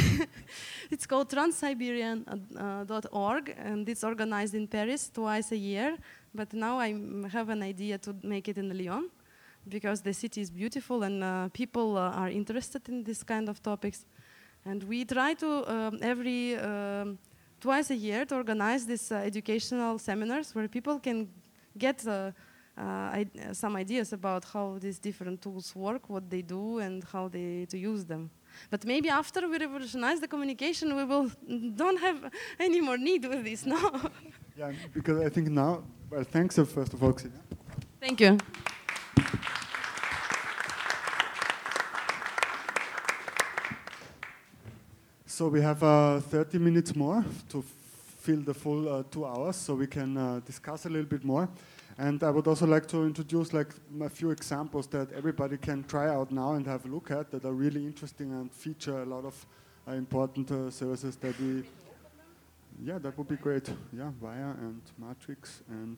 it's called transsiberian.org, and it's organized in Paris twice a year. But now I have an idea to make it in Lyon, because the city is beautiful and uh, people uh, are interested in this kind of topics. And we try to um, every um, twice a year to organize these uh, educational seminars where people can get uh, uh, some ideas about how these different tools work, what they do, and how they to use them. But maybe after we revolutionize the communication, we will don't have any more need with this, no? yeah, because I think now, well, thanks uh, first of all. Thank you. So we have uh, 30 minutes more to fill the full uh, two hours, so we can uh, discuss a little bit more. And I would also like to introduce like a few examples that everybody can try out now and have a look at that are really interesting and feature a lot of uh, important uh, services that we. Yeah, that would be great. Yeah, Wire and Matrix and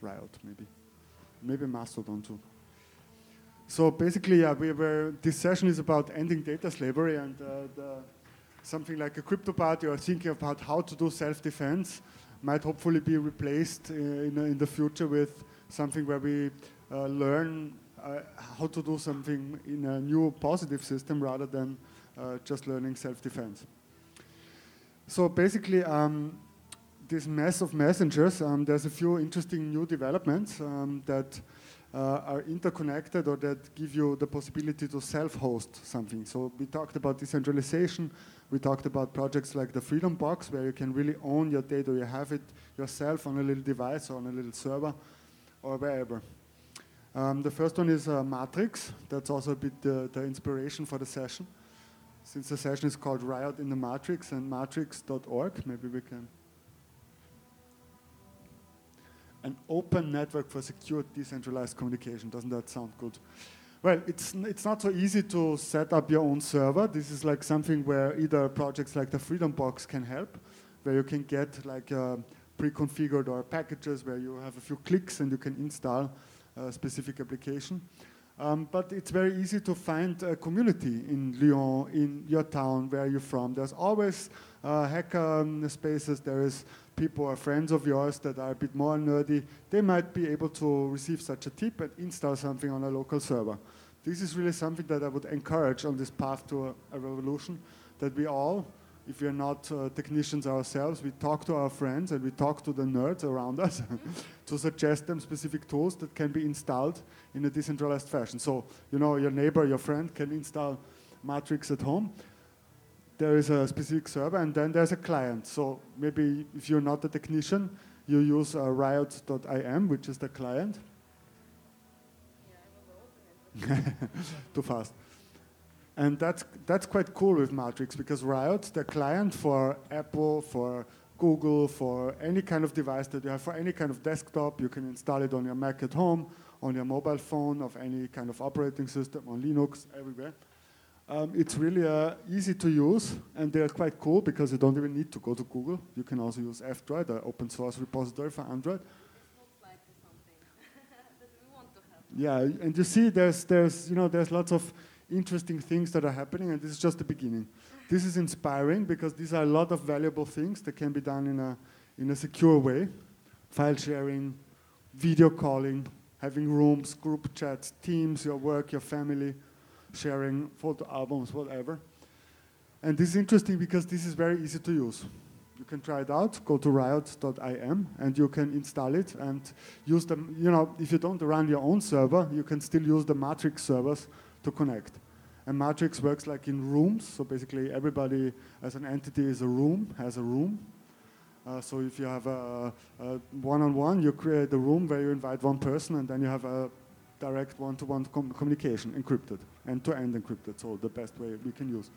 Riot maybe, maybe Mastodon too. So basically, yeah, we were. This session is about ending data slavery and uh, something like a crypto party or thinking about how to do self-defense might hopefully be replaced uh, in, in the future with something where we uh, learn uh, how to do something in a new positive system rather than just learning self-defense. So basically, um, this mess of messengers, um, there's a few interesting new developments um, that uh, are interconnected or that give you the possibility to self-host something. So we talked about decentralization, we talked about projects like the Freedom Box, where you can really own your data. You have it yourself on a little device or on a little server or wherever. Um, the first one is uh, Matrix. That's also a bit the, the inspiration for the session. Since the session is called Riot in the Matrix and matrix.org, maybe we can. An open network for secure decentralized communication. Doesn't that sound good? Well, it's, it's not so easy to set up your own server. This is like something where either projects like the Freedom Box can help, where you can get like a pre-configured or packages where you have a few clicks and you can install a specific application. Um, but it's very easy to find a community in Lyon, in your town, where you're from. There's always uh, hacker spaces. There is people or friends of yours that are a bit more nerdy. They might be able to receive such a tip and install something on a local server. This is really something that I would encourage on this path to a, a revolution, that we all, if we are not uh, technicians ourselves, we talk to our friends and we talk to the nerds around us to suggest them specific tools that can be installed in a decentralized fashion. So, you know, your neighbor, your friend can install Matrix at home. There is a specific server, and then there's a client. So maybe if you're not a technician, you use uh, riot.im, which is the client. Too fast. And that's, that's quite cool with Matrix because Riot, the client for Apple, for Google, for any kind of device that you have, for any kind of desktop, you can install it on your Mac at home, on your mobile phone, of any kind of operating system, on Linux, everywhere. Um, it's really uh, easy to use, and they're quite cool because you don't even need to go to Google. You can also use F-Droid, an open source repository for Android. yeah, and you see, there's, there's, you know, there's lots of interesting things that are happening, and this is just the beginning. this is inspiring because these are a lot of valuable things that can be done in a, in a secure way. File sharing, video calling, having rooms, group chats, teams, your work, your family, sharing photo albums, whatever. And this is interesting because this is very easy to use. You can try it out, go to riot.im, and you can install it and use them. You know, if you don't run your own server, you can still use the Matrix servers to connect. And Matrix works like in rooms, so basically everybody as an entity is a room, has a room. Uh, so if you have a, a one-on-one, you create a room where you invite one person, and then you have a direct one-to-one com communication, encrypted, end-to-end -end encrypted, so the best way we can use.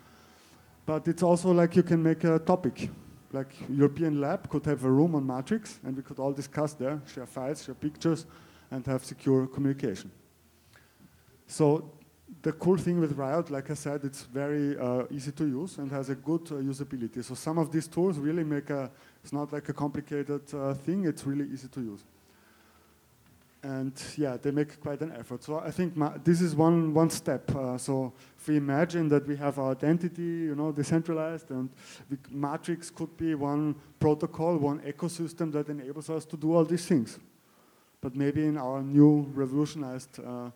But it's also like you can make a topic. Like European Lab could have a room on Matrix, and we could all discuss there, share files, share pictures, and have secure communication. So the cool thing with Riot, like I said, it's very uh, easy to use and has a good uh, usability. So some of these tools really make a, it's not like a complicated uh, thing, it's really easy to use. And yeah, they make quite an effort. So I think this is one, one step. Uh, so if we imagine that we have our identity, you know, decentralized, and we, Matrix could be one protocol, one ecosystem that enables us to do all these things. But maybe in our new revolutionized uh,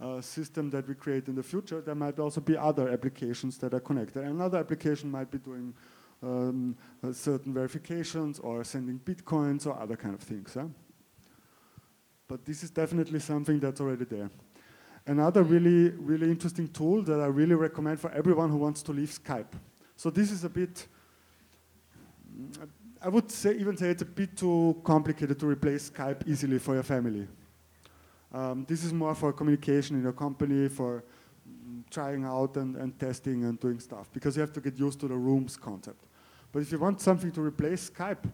uh, system that we create in the future, there might also be other applications that are connected. Another application might be doing um, uh, certain verifications or sending bitcoins or other kind of things. Huh? But this is definitely something that's already there. Another really, really interesting tool that I really recommend for everyone who wants to leave Skype. So this is a bit, I would say even say it's a bit too complicated to replace Skype easily for your family. Um, this is more for communication in your company, for trying out and, and testing and doing stuff, because you have to get used to the rooms concept. But if you want something to replace Skype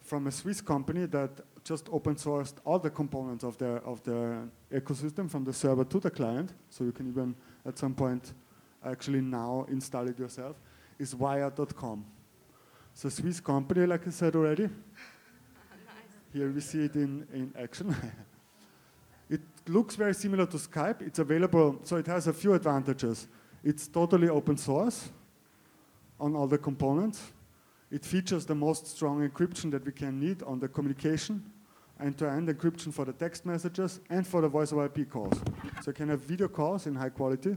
from a Swiss company that just open sourced all the components of their, of their ecosystem from the server to the client, so you can even at some point actually now install it yourself, is wire.com. It's a Swiss company, like I said already. nice. Here we see it in, in action. It looks very similar to Skype. It's available, so it has a few advantages. It's totally open source on all the components. It features the most strong encryption that we can need on the communication, end-to-end encryption for the text messages and for the voice over IP calls. So you can have video calls in high quality,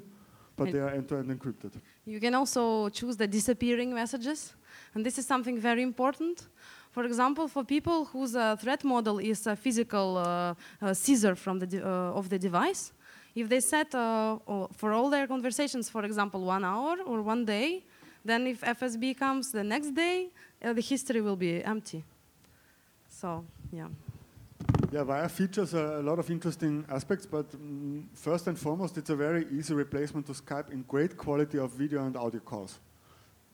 but and they are end-to-end -end encrypted. You can also choose the disappearing messages, and this is something very important for example, for people whose uh, threat model is a physical uh, uh, seizure from the uh, of the device, if they set uh, for all their conversations, for example, one hour or one day, then if FSB comes the next day, uh, the history will be empty. So, yeah. Yeah, Wire features a, lot of interesting aspects, but mm, first and foremost, it's a very easy replacement to Skype in great quality of video and audio calls.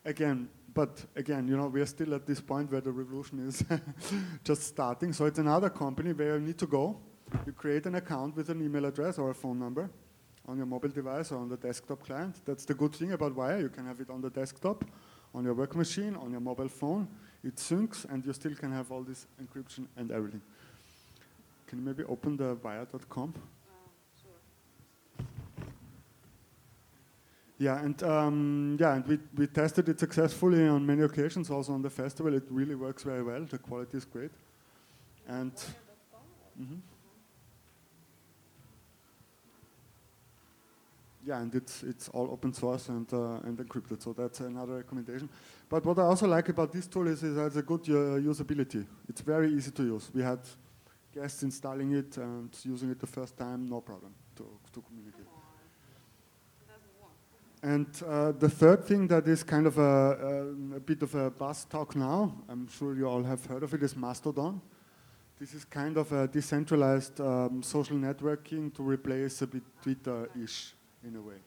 Again, but again, you know, we are still at this point where the revolution is just starting. So it's another company where you need to go. You create an account with an email address or a phone number on your mobile device or on the desktop client. That's the good thing about Wire. You can have it on the desktop, on your work machine, on your mobile phone. it syncs, and you still can have all this encryption and everything. Can you maybe open the wire.com? Yeah, and um, yeah, and we, we tested it successfully on many occasions. Also on the festival, it really works very well. The quality is great, and mhm. yeah, and it's it's all open source and uh, and encrypted. So that's another recommendation. But what I also like about this tool is, it has a good uh, usability. It's very easy to use. We had guests installing it and using it the first time, no problem to to communicate. And uh, the third thing that is kind of a, a, a, bit of a buzz talk now, I'm sure you all have heard of it, is Mastodon. This is kind of a decentralized um, social networking to replace a bit Twitter-ish in a way.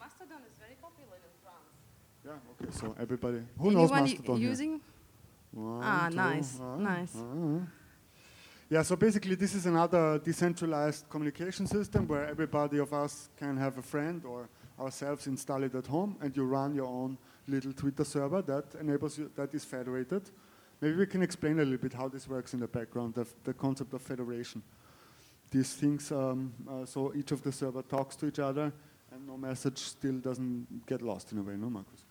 Mastodon is very popular in France. Yeah, okay, so everybody, who Anyone knows Mastodon using? One, ah, two, nice, ah, nice. ah. Yeah, so basically this is another decentralized communication system where everybody of us can have a friend or ourselves install it at home and you run your own little Twitter server that enables you, that is federated. Maybe we can explain a little bit how this works in the background, the, the concept of federation. These things, um, uh, so each of the server talks to each other and no message still doesn't get lost in a way, no, Markus?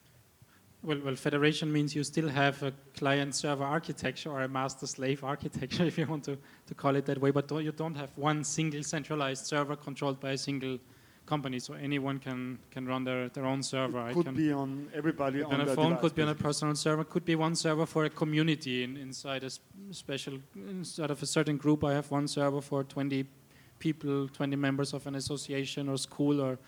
Well, well, federation means you still have a client-server architecture or a master-slave architecture, if you want to, to call it that way. But don't, you don't have one single centralized server controlled by a single company, so anyone can can run their, their own server. It could be on everybody on on a phone, device, could be on a personal server, could be one server for a community in, inside a special, inside of a certain group. I have one server for 20 people, 20 members of an association or school or,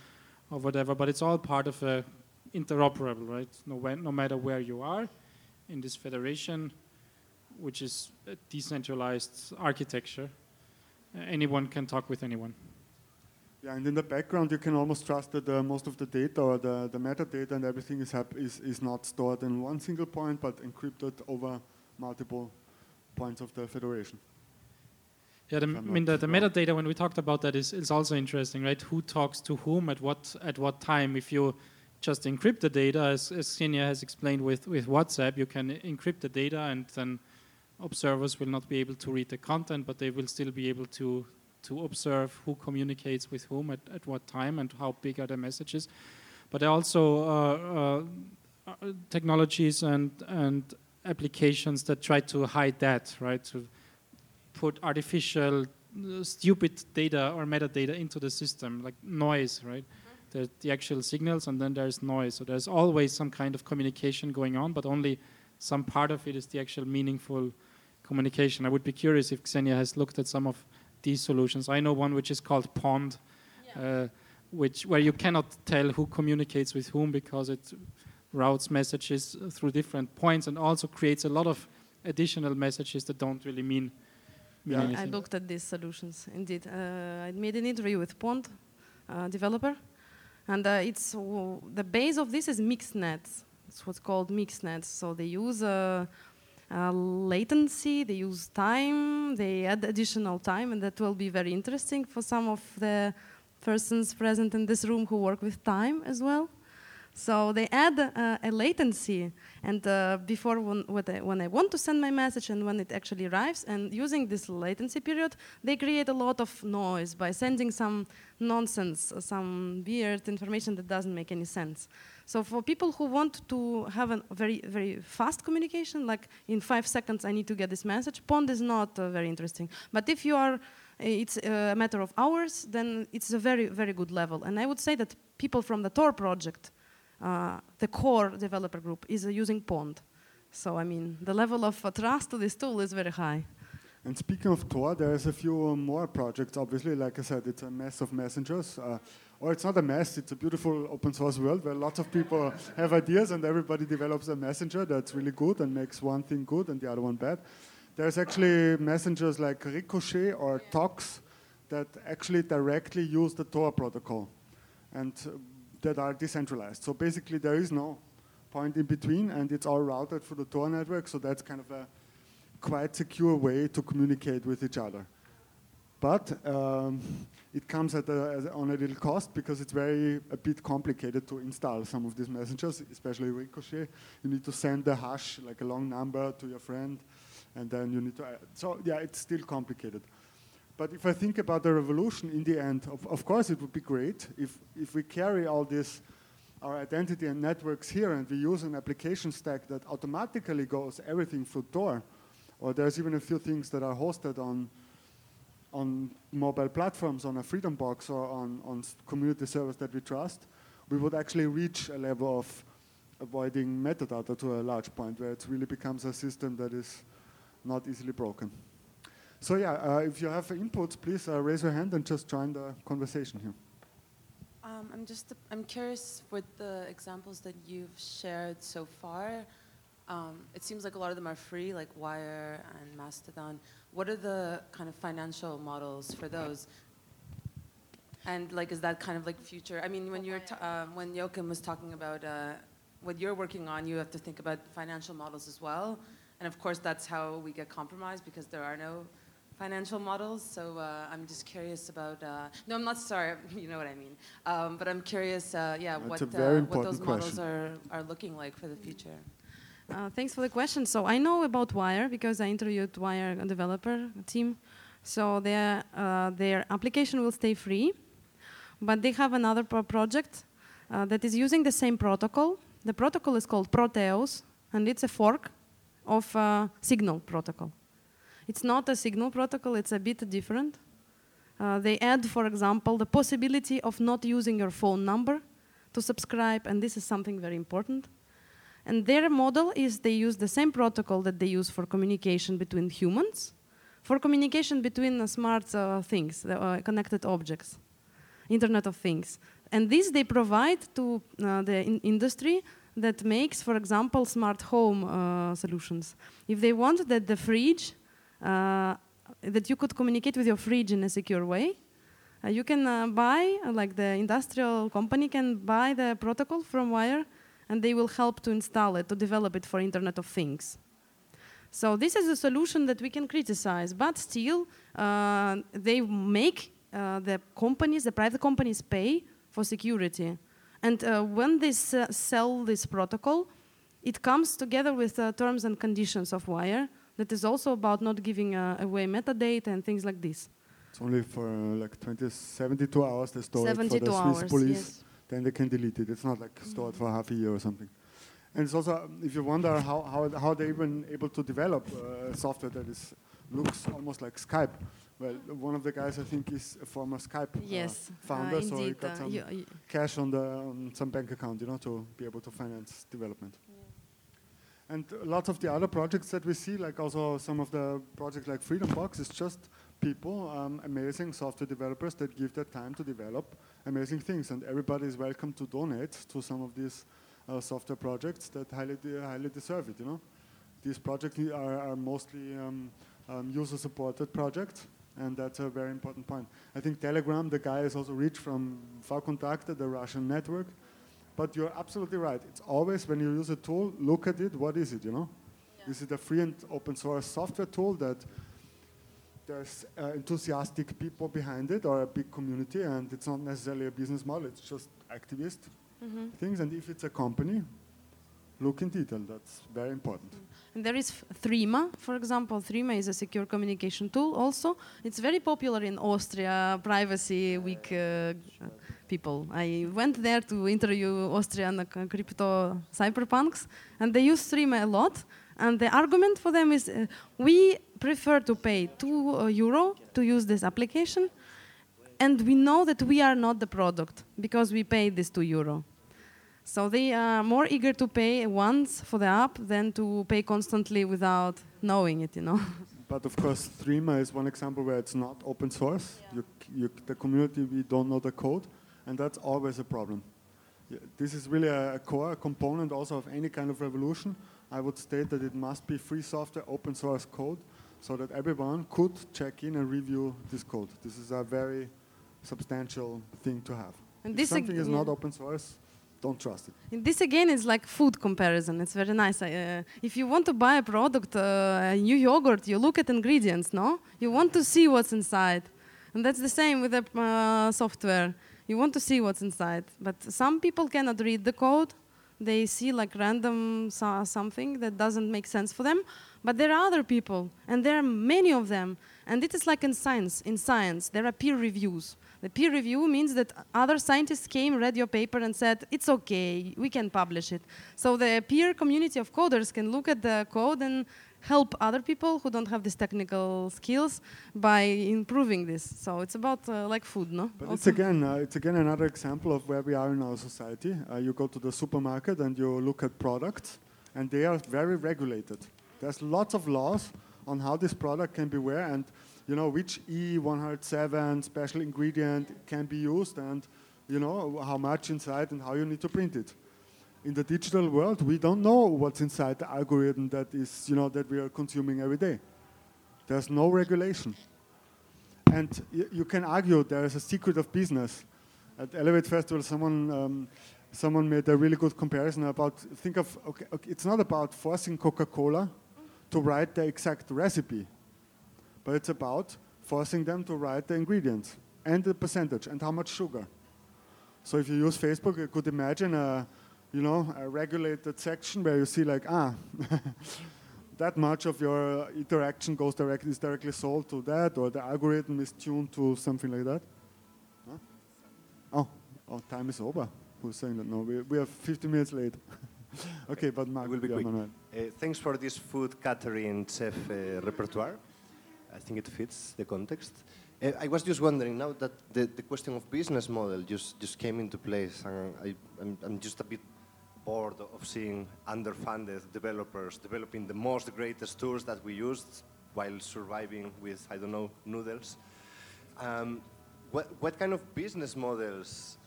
or whatever. But it's all part of a interoperable, right? No, when, no matter where you are in this federation, which is a decentralized architecture, uh, anyone can talk with anyone. Yeah, and in the background, you can almost trust that uh, most of the data or the, the metadata and everything is, hap- is, is not stored in one single point, but encrypted over multiple points of the federation. Yeah, the, I mean the, the metadata when we talked about that is, is also interesting, right? Who talks to whom at what at what time? If you just encrypt the data, as, as Ksenia has explained with, with WhatsApp, you can encrypt the data and then observers will not be able to read the content, but they will still be able to to observe who communicates with whom at, at what time and how big are the messages. But also uh, uh, uh, technologies and and applications that try to hide that, right? To put artificial uh, stupid data or metadata into the system, like noise, right? The, the actual signals, and then there's noise. So there's always some kind of communication going on, but only some part of it is the actual meaningful communication. I would be curious if Ksenia has looked at some of these solutions. I know one which is called Pond, uh, which where you cannot tell who communicates with whom because it routes messages through different points and also creates a lot of additional messages that don't really mean, mean I anything. looked at these solutions indeed. Uh, I made an interview with Pond, uh, developer, and uh, it's the base of this is mixed nets. It's what's called mixed nets. So they use uh, uh, latency, they use time, they add additional time, and that will be very interesting for some of the persons present in this room who work with time as well. So they add uh, a latency, and uh, before when, when I want to send my message and when it actually arrives, and using this latency period, they create a lot of noise by sending some nonsense, uh, some weird information that doesn't make any sense. So for people who want to have a very very fast communication, like in five seconds I need to get this message, Pond is not uh, very interesting. But if you are it's a matter of hours, then it's a very, very good level. And I would say that people from the Tor project, uh, the core developer group, is uh, using Pond. So, I mean, the level of uh, trust to this tool is very high. And speaking of Tor, there's a few uh, more projects. Obviously, like I said, it's a mess of messengers. Uh, or it's not a mess, it's a beautiful open source world where lots of people have ideas and everybody develops a messenger that's really good and makes one thing good and the other one bad. There's actually messengers like Ricochet or Tox that actually directly use the Tor protocol and uh, that are decentralized. So basically, there is no point in between, and it's all routed through the Tor network. So that's kind of a quite secure way to communicate with each other. But um, it comes at a, on a little cost because it's very a bit complicated to install some of these messengers, especially Ricochet. You need to send the hash, like a long number, to your friend, and then you need to. add- So yeah, it's still complicated. But if I think about the revolution in the end, of, of course it would be great if, if we carry all this, our identity and networks here and we use an application stack that automatically goes everything through Tor. Or there's even a few things that are hosted on, on mobile platforms, on a Freedom Box or on, on community servers that we trust, we would actually reach a level of avoiding metadata to a large point where it really becomes a system that is not easily broken. So yeah, uh, if you have inputs, please uh, raise your hand and just join the conversation here. Um, I'm just I'm curious with the examples that you've shared so far. Um, it seems like a lot of them are free, like Wire and Mastodon. What are the kind of financial models for those? And like, is that kind of like future? I mean, when you're um, when Joachim was talking about uh, what you're working on, you have to think about financial models as well. And of course, that's how we get compromised because there are no financial models. So uh, I'm just curious about. Uh, no, I'm not sorry. You know what I mean. Um, but I'm curious. Uh, yeah, That's what uh, what those important models are are looking like for the future. Uh, thanks for the question. So I know about Wire because I interviewed Wire developer team. So their uh, their application will stay free, but they have another pro- project uh, that is using the same protocol. The protocol is called Proteus, and it's a fork of uh, Signal protocol. It's not a Signal protocol; it's a bit different. Uh, they add, for example, the possibility of not using your phone number to subscribe, and this is something very important. And their model is they use the same protocol that they use for communication between humans, for communication between uh, smart uh, things, the, uh, connected objects, Internet of Things. And this they provide to uh, the in- industry that makes, for example, smart home solutions. If they want that the fridge, that you could communicate with your fridge in a secure way, uh, you can uh, buy, uh, like the industrial company can buy the protocol from Wire, and they will help to install it, to develop it for Internet of Things. So this is a solution that we can criticize, but still, uh, they make uh, the companies, the private companies, pay for security. And uh, when they sell this protocol, it comes together with uh, terms and conditions of Wire. That is also about not giving uh, away metadata and things like this. It's only for uh, like 20, 72 hours they store it for 72 the Swiss hours, police. yes. Then they can delete it. It's not like stored for half a year or something. And it's also, um, if you wonder how, how, how they even able to develop uh, software that is looks almost like Skype. Well, one of the guys I think is a former Skype uh, Yes, uh, founder, so he got uh, some cash on the on some bank account, you know, to be able to finance development. And lots of the other projects that we see, like also some of the projects like Freedom Box, is just people, um, amazing software developers that give their time to develop amazing things. And everybody is welcome to donate to some of these uh, software projects that highly, de- highly deserve it, you know. These projects are, are mostly um, um, user-supported projects, and that's a very important point. I think Telegram, the guy is also rich from Vkontakte, the Russian network, but you're absolutely right. It's always when you use a tool, look at it. What is it? You know, is it a free and open source software tool that there's uh, enthusiastic people behind it, or a big community, and it's not necessarily a business model. It's just activist Mhm. things. And if it's a company, look in detail. That's very important. And there is Threema, for example. Threema is a secure communication tool also. It's very popular in Austria, privacy week uh, people. I went there to interview Austrian uh, crypto cyberpunks, and they use Threema a lot. And the argument for them is uh, we prefer to pay 2 uh, euro to use this application, and we know that we are not the product because we pay this 2 euro. So they are more eager to pay once for the app than to pay constantly without knowing it, you know. But of course, Threema is one example where it's not open source. You, you, the community, we don't know the code, and that's always a problem. This is really a, a core component also of any kind of revolution. I would state that it must be free software, open source code, so that everyone could check in and review this code. This is a very substantial thing to have. And if this something is not open source, don't trust it. And this again is like food comparison. It's very nice. Uh, if you want to buy a product, uh, a new yogurt, you look at ingredients, no? You want to see what's inside. And that's the same with the uh, software. You want to see what's inside, but some people cannot read the code. They see like random so- something that doesn't make sense for them. But there are other people, and there are many of them. And it is like in science. In science, there are peer reviews. The peer review means that other scientists came, read your paper, and said, it's okay, we can publish it. So the peer community of coders can look at the code and help other people who don't have these technical skills by improving this. So it's about uh, like food, no? But it's again, uh, it's again another example of where we are in our society. Uh, you go to the supermarket and you look at products, and they are very regulated. There's lots of laws on how this product can be where and you know which E107 special ingredient can be used, and you know how much inside and how you need to print it. In the digital world, we don't know what's inside the algorithm that is, you know, that we are consuming every day. There's no regulation. And you can argue there is a secret of business. At Elevate Festival, someone, um, someone made a really good comparison about, think of, okay, okay, it's not about forcing Coca-Cola to write the exact recipe, but it's about forcing them to write the ingredients and the percentage and how much sugar. So if you use Facebook, you could imagine a, you know, a regulated section where you see like, ah, that much of your interaction goes directly is directly sold to that, or the algorithm is tuned to something like that. Huh? Oh, oh, time is over. Who's saying that? No, we, we are 15 minutes late. okay, but Mark, will be quick. Uh, thanks for this food catering chef uh, repertoire. I think it fits the context. Uh, I was just wondering now that the, the question of business model just, just came into place, and I, I'm, I'm just a bit bored of seeing underfunded developers developing the most greatest tools that we used while surviving with, I don't know, noodles. Um, what, what kind of business models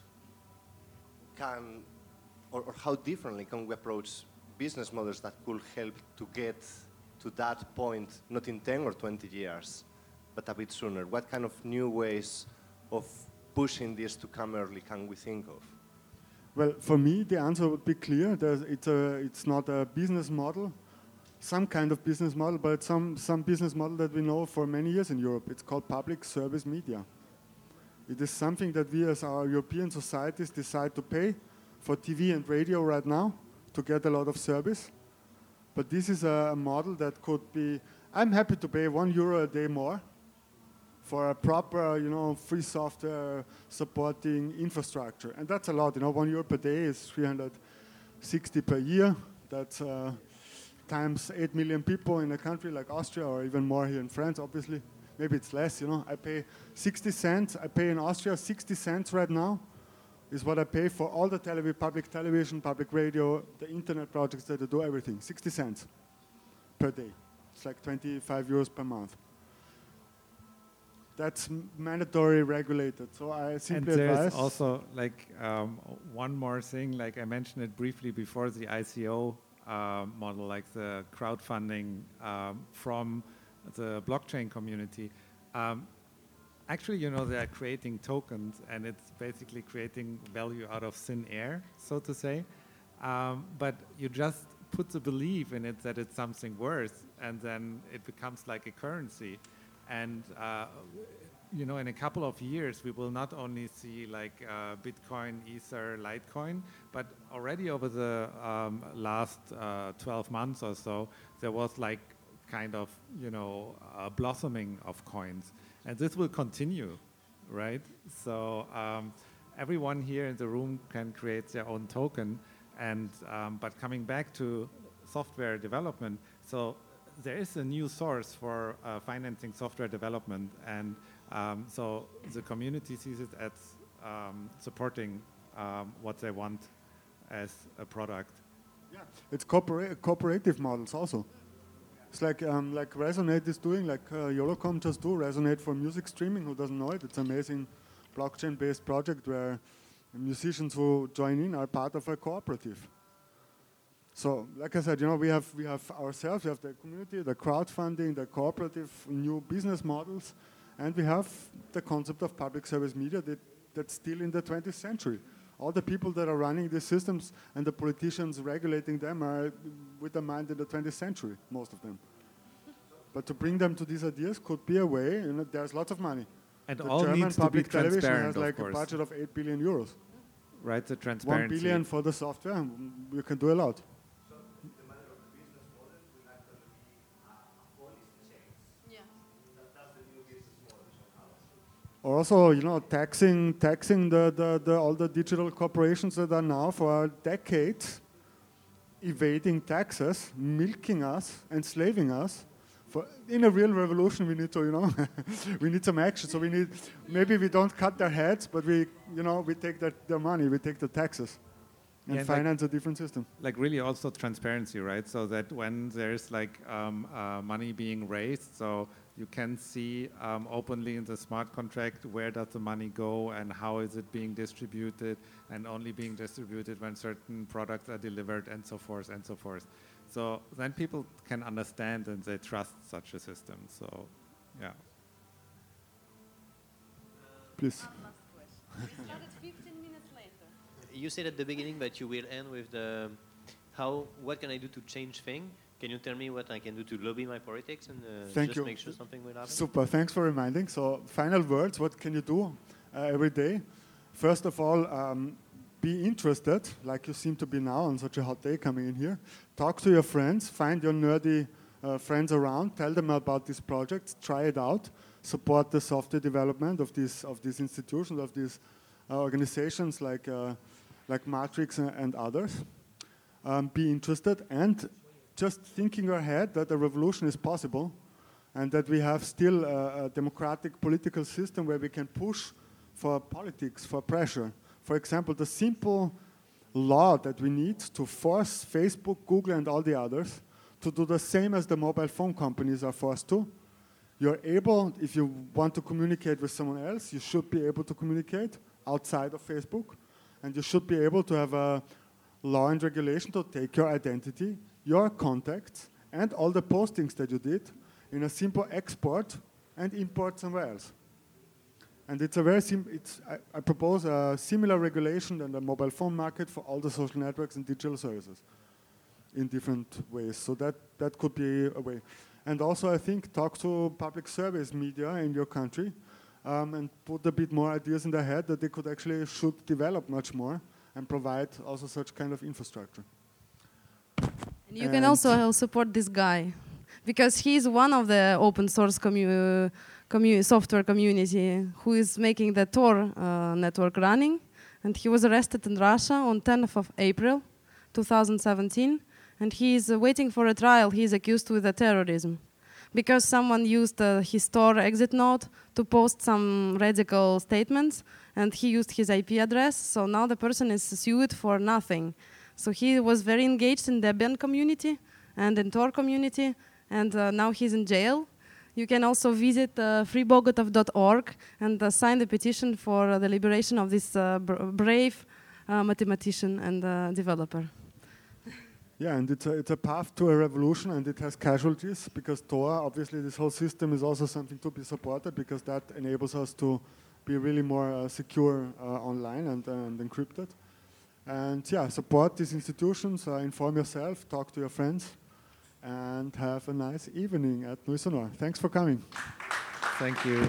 can, or, or how differently can we approach business models that could help to get to that point, not in 10 or 20 years, but a bit sooner? What kind of new ways of pushing this to come early can we think of? Well, for me, the answer would be clear. It's, a, it's not a business model, some kind of business model, but some, some business model that we know for many years in Europe. It's called public service media. It is something that we as our European societies decide to pay for TV and radio right now to get a lot of service. But this is a model that could be, I'm happy to pay one euro a day more for a proper, you know, free software supporting infrastructure. And that's a lot, you know, one euro per day is 360 per year. That's uh, times 8 million people in a country like Austria or even more here in France, obviously. Maybe it's less, you know. I pay 60 cents. I pay in Austria 60 cents right now is what I pay for all the television, public television, public radio, the internet projects that I do, everything. 60 cents per day. It's like 25 euros per month. That's mandatory regulated. So I And simply there's advise. also like um, one more thing, like I mentioned it briefly before the ICO uh, model, like the crowdfunding um, from the blockchain community. Um, actually, you know, they are creating tokens and it's basically creating value out of thin air, so to say. Um, but you just put the belief in it that it's something worth and then it becomes like a currency. And uh, you know, in a couple of years, we will not only see like uh, Bitcoin, Ether, Litecoin, but already over the um, last uh, 12 months or so, there was like kind of, you know, a blossoming of coins. And this will continue, right? So um, everyone here in the room can create their own token. And, um, but coming back to software development, so there is a new source for uh, financing software development, and um, so the community sees it as um, supporting um, what they want as a product. Yeah, it's corpora- cooperative models also. It's like um, like Resonate is doing, like uh, Jolocom just do. Resonate for music streaming. Who doesn't know it? It's amazing blockchain-based project where musicians who join in are part of a cooperative. So, like I said, you know, we have we have ourselves, we have the community, the crowdfunding, the cooperative new business models, and we have the concept of public service media that, that's still in the 20th century. All the people that are running these systems and the politicians regulating them are with the mind in the 20th century, most of them. But to bring them to these ideas could be a way, you know, there's lots of money. And the all German needs to be public television transparent, has like a budget of 8 billion euros. Right, the transparency. billion for the software, you can do a lot. Also, you know, taxing, taxing the, the, the, all the digital corporations that are now for decades evading taxes, milking us, enslaving us. For, in a real revolution, we need to, you know, we need some action. So we need, maybe we don't cut their heads, but we, you know, we take their, their money, we take the taxes, and Yeah, and like- finance a different system. like really also transparency, right? So that when there's like um, uh, money being raised, so you can see um, openly in the smart contract where does the money go and how is it being distributed, and only being distributed when certain products are delivered, and so forth and so forth. So then people can understand and they trust such a system. So, yeah. Please. You said at the beginning that you will end with the how what can I do to change thing? Can you tell me what I can do to lobby my politics and uh, Thank just you. make sure something will happen? Super, thanks for reminding. So, final words what can you do uh, every day? First of all, um, be interested, like you seem to be now on such a hot day coming in here. Talk to your friends, find your nerdy uh, friends around, tell them about these projects, try it out, support the software development of these, of these institutions, of these uh, organizations like, uh, like Matrix and, and others. Um, be interested and just thinking ahead that a revolution is possible and that we have still a, a democratic political system where we can push for politics, for pressure. For example, the simple law that we need to force Facebook, Google, and all the others to do the same as the mobile phone companies are forced to. You're able, if you want to communicate with someone else, you should be able to communicate outside of Facebook, and you should be able to have a law and regulation to take your identity, your contacts, and all the postings that you did in a simple export and import somewhere else. And it's a very sim- it's, I, I propose a similar regulation than the mobile phone market for all the social networks and digital services in different ways. So that, that could be a way. And also, I think, talk to public service media in your country um, and put a bit more ideas in their head that they could actually should develop much more and provide also such kind of infrastructure. And you can also uh, support this guy because he's one of the open source commu- commu- software community who is making the Tor uh, network running. And he was arrested in Russia on 10th of April 2017. And he is uh, waiting for a trial. He is accused with terrorism because someone used uh, his Tor exit node to post some radical statements and he used his IP address. So now the person is sued for nothing. So he was very engaged in the Debian community and in Tor community, and uh, now he's in jail. You can also visit uh, freebogatov.org and uh, sign the petition for uh, the liberation of this uh, br- brave uh, mathematician and developer. Yeah, and it's a, it's a path to a revolution, and it has casualties because Tor, obviously, this whole system is also something to be supported because that enables us to be really more secure online and, and encrypted. And yeah, support these institutions, uh, inform yourself, talk to your friends, and have a nice evening at Nuits Sonores. Thanks for coming. Thank you.